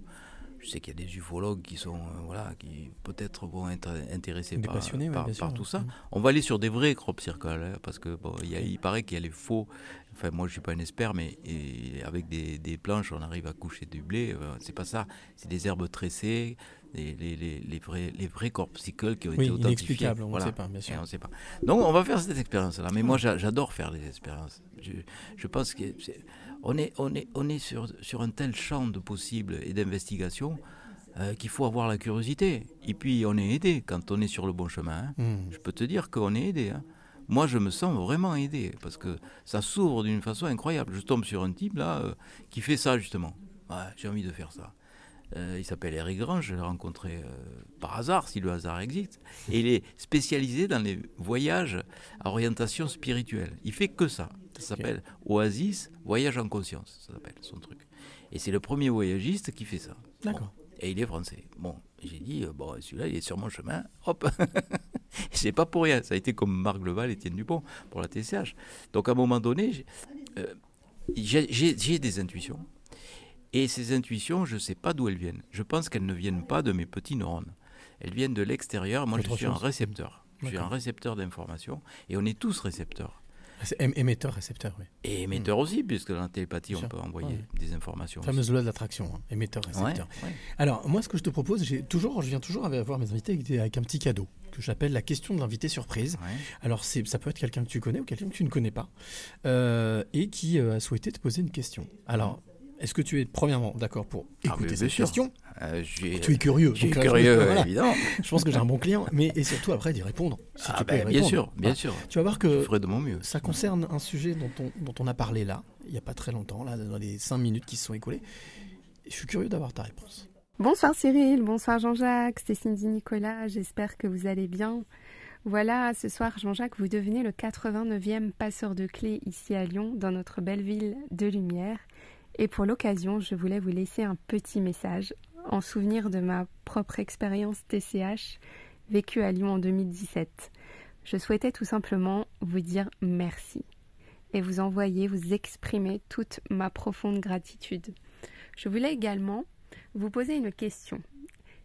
Je sais qu'il y a des ufologues qui sont euh, voilà qui peut-être vont être intéressés Des par, passionnés, par, tout ça. Mhm. On va aller sur des vrais crop circles hein, parce que bon, il, y a- il paraît qu'il y a les faux. Enfin, moi je suis pas un expert, mais et avec des, des planches, on arrive à coucher du blé. euh, c'est pas ça. C'est des herbes tressées, les, les, les, les vrais les vrais circles qui ont Oui, été authentifiés. inexplicable, on ne sait pas, bien sûr. Et on sait pas. Donc on va faire cette expérience-là. Mais moi j'a- j'adore faire des expériences. Je, je pense que on est, on est, on est sur, sur un tel champ de possibles et d'investigation euh, qu'il faut avoir la curiosité. Et puis on est aidé quand on est sur le bon chemin. hein. Hmm. Je peux te dire qu'on est aidé. hein. Moi je me sens vraiment aidé parce que ça s'ouvre d'une façon incroyable. Je tombe sur un type là euh, qui fait ça justement. Ouais, J'ai envie de faire ça. Euh, il s'appelle Eric Grange, je l'ai rencontré euh, par hasard, si le hasard existe. Et il est spécialisé dans les voyages à orientation spirituelle. Il fait que ça. Ça s'appelle Oasis, Voyage en conscience, ça s'appelle son truc. Et c'est le premier voyagiste qui fait ça. D'accord. Et il est français. Bon, j'ai dit, euh, bon, celui-là, il est sur mon chemin, hop C'est pas pour rien. Ça a été comme Marc Leval et Étienne Dupont pour la TCH. Donc à un moment donné, j'ai des intuitions. Et ces intuitions, je ne sais pas d'où elles viennent. Je pense qu'elles ne viennent pas de mes petits neurones. Elles viennent de l'extérieur. Moi, je suis un récepteur. Je suis un récepteur d'informations. Et on est tous récepteurs. Ém- émetteur, récepteur, oui. Et émetteurs aussi, puisque dans la télépathie, on peut envoyer Ouais. des informations. aussi. Fameuse loi de l'attraction, hein. émetteur, récepteur. Ouais, ouais. Alors, moi, ce que je te propose, toujours, je viens toujours avec- voir mes invités avec, un petit cadeau que j'appelle la question de l'invité surprise. Alors, ça peut être quelqu'un que tu connais ou quelqu'un que tu ne connais pas euh, et qui euh, a souhaité te poser une question. Alors, est-ce que tu es premièrement d'accord pour Ah, écouter bien cette sûr. question Euh, Tu es curieux. Je suis donc là, je- curieux, voilà. évidemment. Je pense que j'ai un bon client, mais et surtout après d'y répondre. Si Ah tu peux ben, bien répondre. sûr, bien Ah, sûr. Tu vas voir Je que ferai de mon mieux. ça concerne un sujet dont on, dont on a parlé là, il n'y a pas très longtemps, là, dans les cinq minutes qui se sont écoulées. Et je suis curieux d'avoir ta réponse. Bonsoir Cyril, bonsoir Jean-Jacques, c'est Cindy Nicolas, j'espère que vous allez bien. Voilà, ce soir Jean-Jacques, vous devenez le 89e passeur de clés ici à Lyon, dans notre belle ville de lumière. Et pour l'occasion, je voulais vous laisser un petit message en souvenir de ma propre expérience TCH vécue à Lyon en 2017. Je souhaitais tout simplement vous dire merci et vous envoyer, vous exprimer toute ma profonde gratitude. Je voulais également vous poser une question.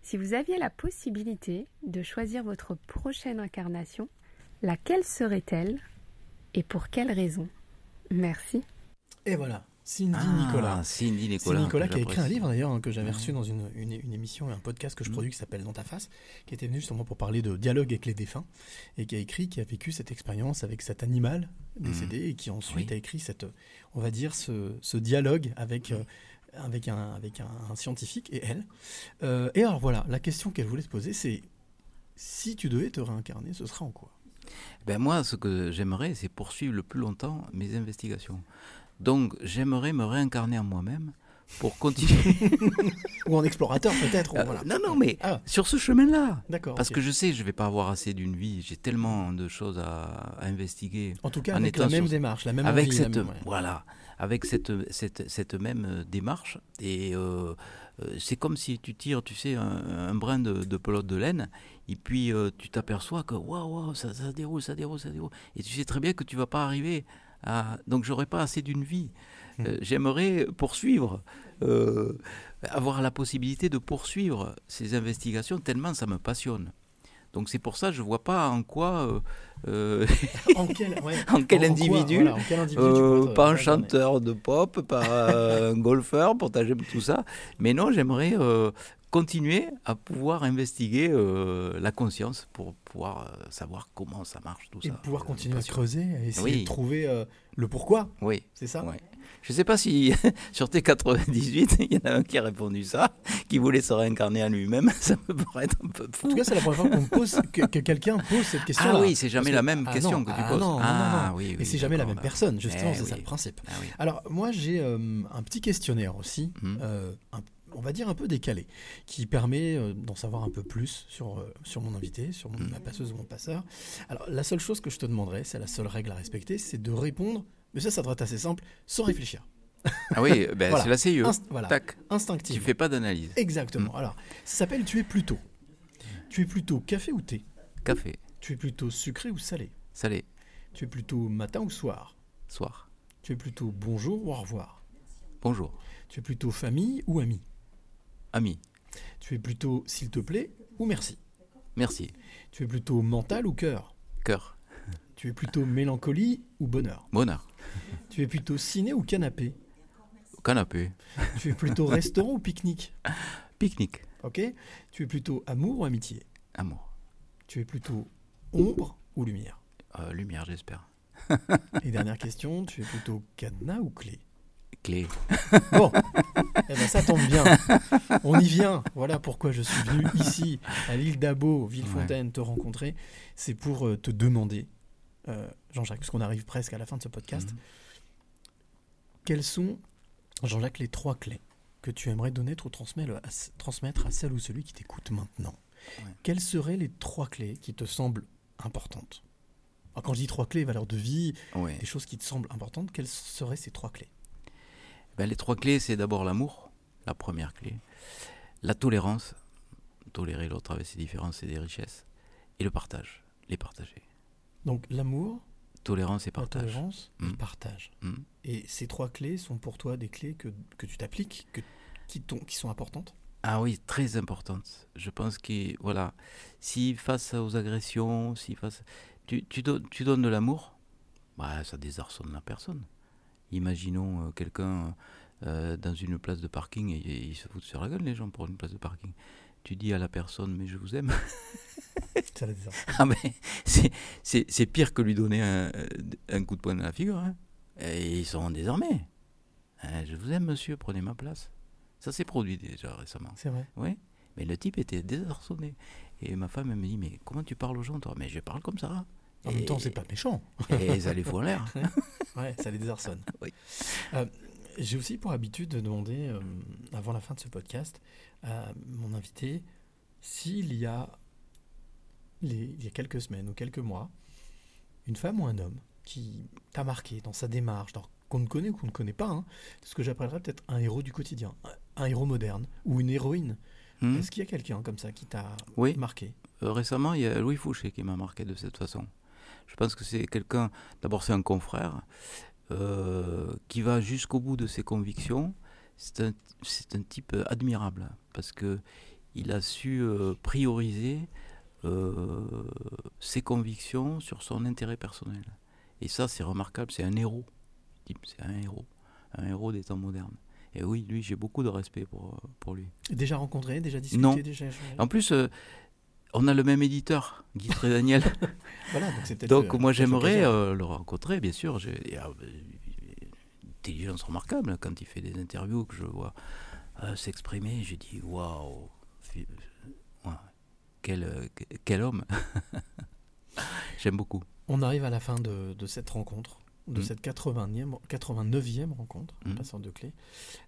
Si vous aviez la possibilité de choisir votre prochaine incarnation, laquelle serait-elle et pour quelle raison? Merci. Et voilà, Cindy Ah, Nicolas. Cindy Nicolas, Cindy Nicolas qui a écrit un livre d'ailleurs hein, que j'avais Mhm. reçu dans une, une- une émission et un podcast que je Mhm. produis qui s'appelle Dans ta face, qui était venu justement pour parler de dialogue avec les défunts et qui a écrit, qui a vécu cette expérience avec cet animal décédé et qui ensuite Oui. a écrit cette, on va dire, ce, ce dialogue avec, euh, avec, un, avec un, un scientifique et elle. Euh, et alors voilà, la question qu'elle voulait te poser, c'est si tu devais te réincarner, ce sera en quoi? Ben moi, ce que j'aimerais, c'est poursuivre le plus longtemps mes investigations. Donc, j'aimerais me réincarner en moi-même pour continuer. Ou en explorateur peut-être Euh, voilà. Non, non, mais Ah. sur ce chemin-là. D'accord. Parce que je sais que je vais pas avoir assez d'une vie. J'ai tellement de choses à, à investiguer. En tout cas, en avec la même sur- démarche, la même avec envie, la cette, même- ouais. voilà, avec cette, cette, cette même euh, démarche. Et euh, c'est comme si tu tires, tu sais, un, un brin de, de pelote de laine, et puis euh, tu t'aperçois que waouh, waouh, ça, ça déroule, ça déroule, ça déroule. Et tu sais très bien que tu vas pas arriver à. Donc j'aurais pas assez d'une vie. Hmm. Euh, J'aimerais poursuivre, euh, avoir la possibilité de poursuivre ces investigations tellement ça me passionne. Donc c'est pour ça que je vois pas en quoi. euh, En quel, ouais. en quel En- en quoi, individu, voilà, en quel individu tu euh, pas un chanteur de pop, pas un golfeur, pour tout ça. Mais non, j'aimerais continuer à pouvoir investiguer euh, la conscience pour pouvoir euh, savoir comment ça marche tout Et ça. pouvoir Euh, continuer à creuser, à essayer Oui. de trouver euh, le pourquoi. Oui. C'est ça? Je sais pas si sur tes 98, il y en a un qui a répondu ça, qui voulait se réincarner en lui-même. Ça me paraît un peu fou. En tout cas, c'est la première fois qu'on pose, que, que quelqu'un pose cette question. Ah oui, c'est jamais la même question non, que tu ah poses. non, non, Ah non. oui, Et oui, c'est jamais la même là. personne, justement, Eh c'est ça oui. le principe. Ah oui. Alors, moi, j'ai euh, un petit questionnaire aussi, euh, un- on va dire un peu décalé, qui permet euh, d'en savoir un peu plus sur, euh, sur mon invité, sur mon- ma passeuse ou mon passeur. Alors, la seule chose que je te demanderais, c'est la seule règle à respecter, c'est de répondre, mais ça, ça devrait être assez simple, sans réfléchir. Ah oui, ben, Voilà. c'est la CIE. Inst- voilà. Tac. Instinctivement. Tu fais pas d'analyse. Exactement. Alors, ça s'appelle tu es plutôt. Tu es plutôt café ou thé? Café, Tu es plutôt sucré ou salé? Salé, Tu es plutôt matin ou soir? Soir. Tu es plutôt bonjour ou au revoir? Bonjour. Tu es plutôt famille ou ami Ami, Tu es plutôt s'il te plaît ou merci. Merci. Tu es plutôt mental ou cœur? Cœur, Tu es plutôt mélancolie ou bonheur? Bonheur. Tu es plutôt ciné ou canapé? Canapé, Tu es plutôt restaurant ou pique-nique? Pique-nique, Ok. Tu es plutôt amour ou amitié? Amour. Tu es plutôt ombre ou lumière? Euh, lumière, j'espère. Et dernière question, tu es plutôt cadenas ou clé? Clé. Bon, eh ben ça tombe bien. On y vient. Voilà pourquoi je suis venu ici, à l'île d'Abo, Villefontaine, te rencontrer. C'est pour euh, te demander, euh, Jean-Jacques, puisqu'on arrive presque à la fin de ce podcast, Mhm. quelles sont, Jean-Jacques, les trois clés que tu aimerais donner ou transmettre à, transmettre à celle ou celui qui t'écoute maintenant? Ouais. Quelles seraient les trois clés qui te semblent importantes? Quand je dis trois clés, valeurs de vie, Ouais. des choses qui te semblent importantes, quelles seraient ces trois clés? Ben, les trois clés, c'est d'abord l'amour, la première clé. La tolérance, tolérer l'autre avec ses différences et des richesses. Et le partage, les partager. Donc l'amour, Tolérance et la partage. tolérance et Mm. le partage. Mm. Et ces trois clés sont pour toi des clés que, que tu t'appliques, que, qui, sont importantes? Ah oui, très importante. Je pense que, voilà, si face aux agressions, si face. Tu, tu, donnes, tu donnes de l'amour, bah, ça désarçonne la personne. Imaginons euh, quelqu'un euh, dans une place de parking et, et ils se foutent sur la gueule, les gens, pour une place de parking. Tu dis à la personne, mais je vous aime. Ah, c'est- pire que lui donner un, un coup de poing dans la figure. hein. Et ils sont désarmés. Hein, je vous aime, monsieur, prenez ma place. Ça s'est produit déjà récemment. C'est vrai. Oui, mais le type était désarçonné. Et ma femme, elle me dit, mais comment tu parles aux gens, toi? Mais je parle comme ça. En même temps, c'est pas méchant. Et ça les fout en l'air. Ouais, ça les désarçonne. Oui. Euh, J'ai aussi pour habitude de demander, euh, avant la fin de ce podcast, à mon invité s'il y a, les- il y a quelques semaines ou quelques mois, une femme ou un homme qui t'a marqué dans sa démarche, dans- qu'on ne connaît ou qu'on ne connaît pas, hein, ce que j'appellerais peut-être un héros du quotidien, un, un héros moderne ou une héroïne. Hmm. Est-ce qu'il y a quelqu'un comme ça qui t'a Oui. marqué? Euh, récemment, il y a Louis Fouché qui m'a marqué de cette façon. Je pense que c'est quelqu'un, d'abord c'est un confrère, euh, qui va jusqu'au bout de ses convictions. C'est un, un type admirable, parce que il a su euh, prioriser euh, ses convictions sur son intérêt personnel. Et ça, c'est remarquable, c'est un héros. C'est un héros, un héros des temps modernes. Et oui, lui, j'ai beaucoup de respect pour, pour lui. Déjà rencontré, déjà discuté, Non. déjà échangé En plus, euh, on a le même éditeur, Guy Daniel. Voilà, donc Donc euh, moi j'aimerais euh, le rencontrer, bien sûr. J'ai euh, intelligence remarquable quand il fait des interviews que je vois euh, s'exprimer. J'ai dit waouh, quel, que- quel homme. J'aime beaucoup. On arrive à la fin de, de cette rencontre, de Mm. cette 80e, 89e rencontre, Mm. passeur de clé.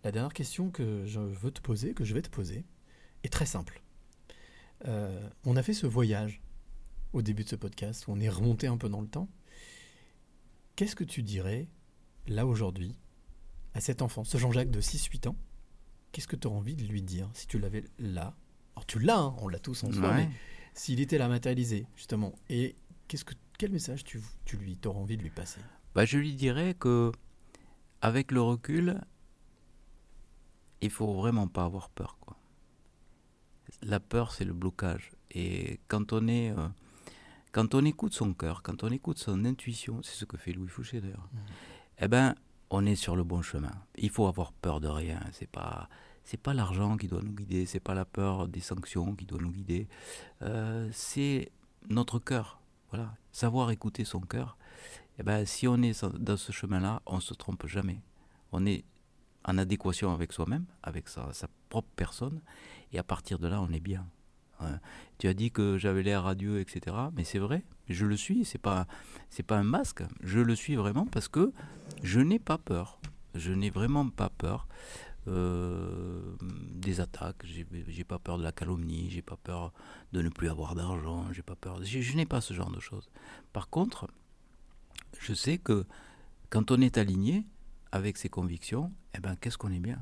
La dernière question que je veux te poser, que je vais te poser, est très simple. Euh, on a fait ce voyage au début de ce podcast, où on est remonté un peu dans le temps. Qu'est-ce que tu dirais, là aujourd'hui, à cet enfant, ce Jean-Jacques de 6-8 ans? Qu'est-ce que tu aurais envie de lui dire si tu l'avais là? Alors tu l'as, hein, on l'a tous en soi, Ouais. mais s'il était là matérialisé, justement, et qu'est-ce que, quel message tu, tu lui aurais envie de lui passer? Bah, je lui dirais que avec le recul, il faut vraiment pas avoir peur. La peur, c'est le blocage. Et quand on est, euh, quand on écoute son cœur, quand on écoute son intuition, c'est ce que fait Louis Fouché d'ailleurs. Eh ben, on est sur le bon chemin. Il faut avoir peur de rien. C'est pas, c'est pas l'argent qui doit nous guider, c'est pas la peur des sanctions qui doit nous guider. Euh, c'est notre cœur. Voilà, savoir écouter son cœur. Eh ben, si on est dans ce chemin-là, on se trompe jamais. On est en adéquation avec soi-même, avec sa, propre personne, et à partir de là, on est bien. Hein. Tu as dit que j'avais l'air radieux, etc. Mais c'est vrai, je le suis. C'est pas, pas un masque. Je le suis vraiment parce que je n'ai pas peur. Je n'ai vraiment pas peur euh, des attaques. J'ai pas peur de la calomnie. J'ai pas peur de ne plus avoir d'argent. J'ai pas peur. Je n'ai pas ce genre de choses. Par contre, je sais que quand on est aligné avec ses convictions, eh ben qu'est-ce qu'on est bien?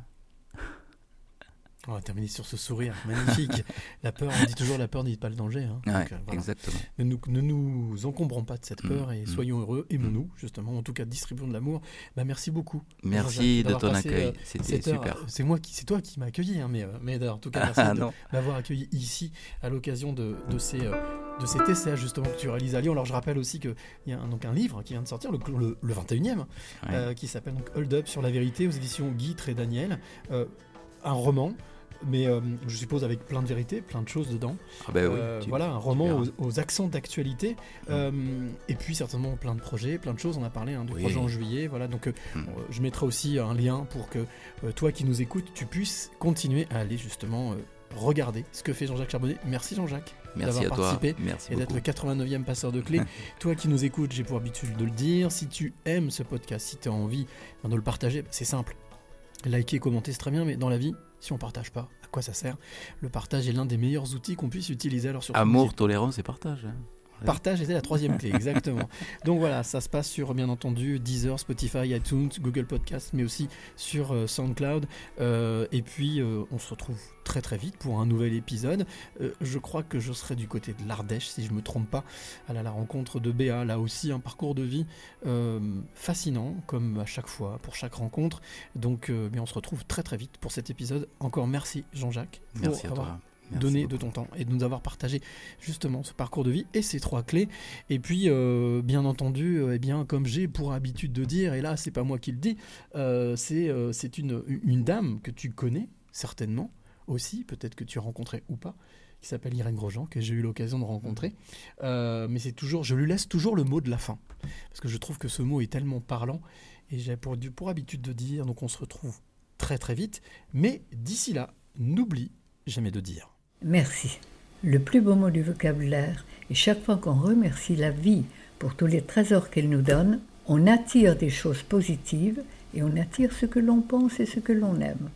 On va terminer sur ce sourire magnifique. la peur, on dit toujours la peur n'est pas le danger. Hein. Ouais, Donc, euh, voilà. Exactement. Ne nous, ne nous, encombrons pas de cette peur mmh, et mmh. soyons heureux, aimons-nous mmh. justement. En tout cas, distribuons de l'amour. Bah, merci beaucoup. Merci de ton accueil. Euh, C'était super. C'est moi qui, c'est toi qui m'as accueilli, hein, mais, euh, mais en tout cas, merci ah, de m'avoir accueilli ici à l'occasion de, de, ces. Euh, de cet essai justement que tu réalises à Lyon. Alors je rappelle aussi qu'il y a un, donc un livre qui vient de sortir, le, le, le 21e, ouais. euh, qui s'appelle donc Hold Up sur la vérité aux éditions Guy et Daniel. Euh, un roman mais euh, je suppose avec plein de vérités, plein de choses dedans. Ah ben oui, euh, voilà, un roman aux, aux, accents d'actualité, mmh. euh, et puis certainement plein de projets, plein de choses. On a parlé hein, du oui. projet en juillet, voilà. Donc mmh. je mettrai aussi un lien pour que toi qui nous écoutes, tu puisses continuer à aller justement regarder ce que fait Jean-Jacques Charbonnet. Merci Jean-Jacques d'avoir participé Merci et d'être le 89e passeur de clés. toi qui nous écoutes, j'ai pour habitude de le dire, si tu aimes ce podcast, si tu as envie de le partager, c'est simple. Liker, commenter, c'est très bien, mais dans la vie, si on partage pas, à quoi ça sert Le partage est l'un des meilleurs outils qu'on puisse utiliser. Alors sur Amour, tolérance et partage. Partage était la troisième clé, exactement. Donc voilà, ça se passe sur bien entendu Deezer, Spotify, iTunes, Google Podcast, mais aussi sur euh, SoundCloud. Euh, et puis euh, on se retrouve très très vite pour un nouvel épisode. Je crois que je serai du côté de l'Ardèche, si je me trompe pas, à la, la rencontre de Béa. Là aussi, un parcours de vie fascinant, comme à chaque fois, pour chaque rencontre. Donc, mais on se retrouve très très vite pour cet épisode. Encore merci Jean-Jacques. Merci à toi. Donné de ton temps et de nous avoir partagé justement ce parcours de vie et ces trois clés. Et puis, euh, bien entendu, euh, eh bien, comme j'ai pour habitude de dire, et là, c'est pas moi qui le dis, euh, c'est une, une dame que tu connais certainement aussi, peut-être que tu as rencontré ou pas, qui s'appelle Irène Grosjean, que j'ai eu l'occasion de rencontrer. Euh, mais c'est toujours, je lui laisse toujours le mot de la fin, parce que je trouve que ce mot est tellement parlant, et j'ai pour, pour habitude de dire, donc on se retrouve très très vite, mais d'ici là, n'oublie jamais de dire. Merci. Le plus beau mot du vocabulaire, et chaque fois qu'on remercie la vie pour tous les trésors qu'elle nous donne, on attire des choses positives et on attire ce que l'on pense et ce que l'on aime.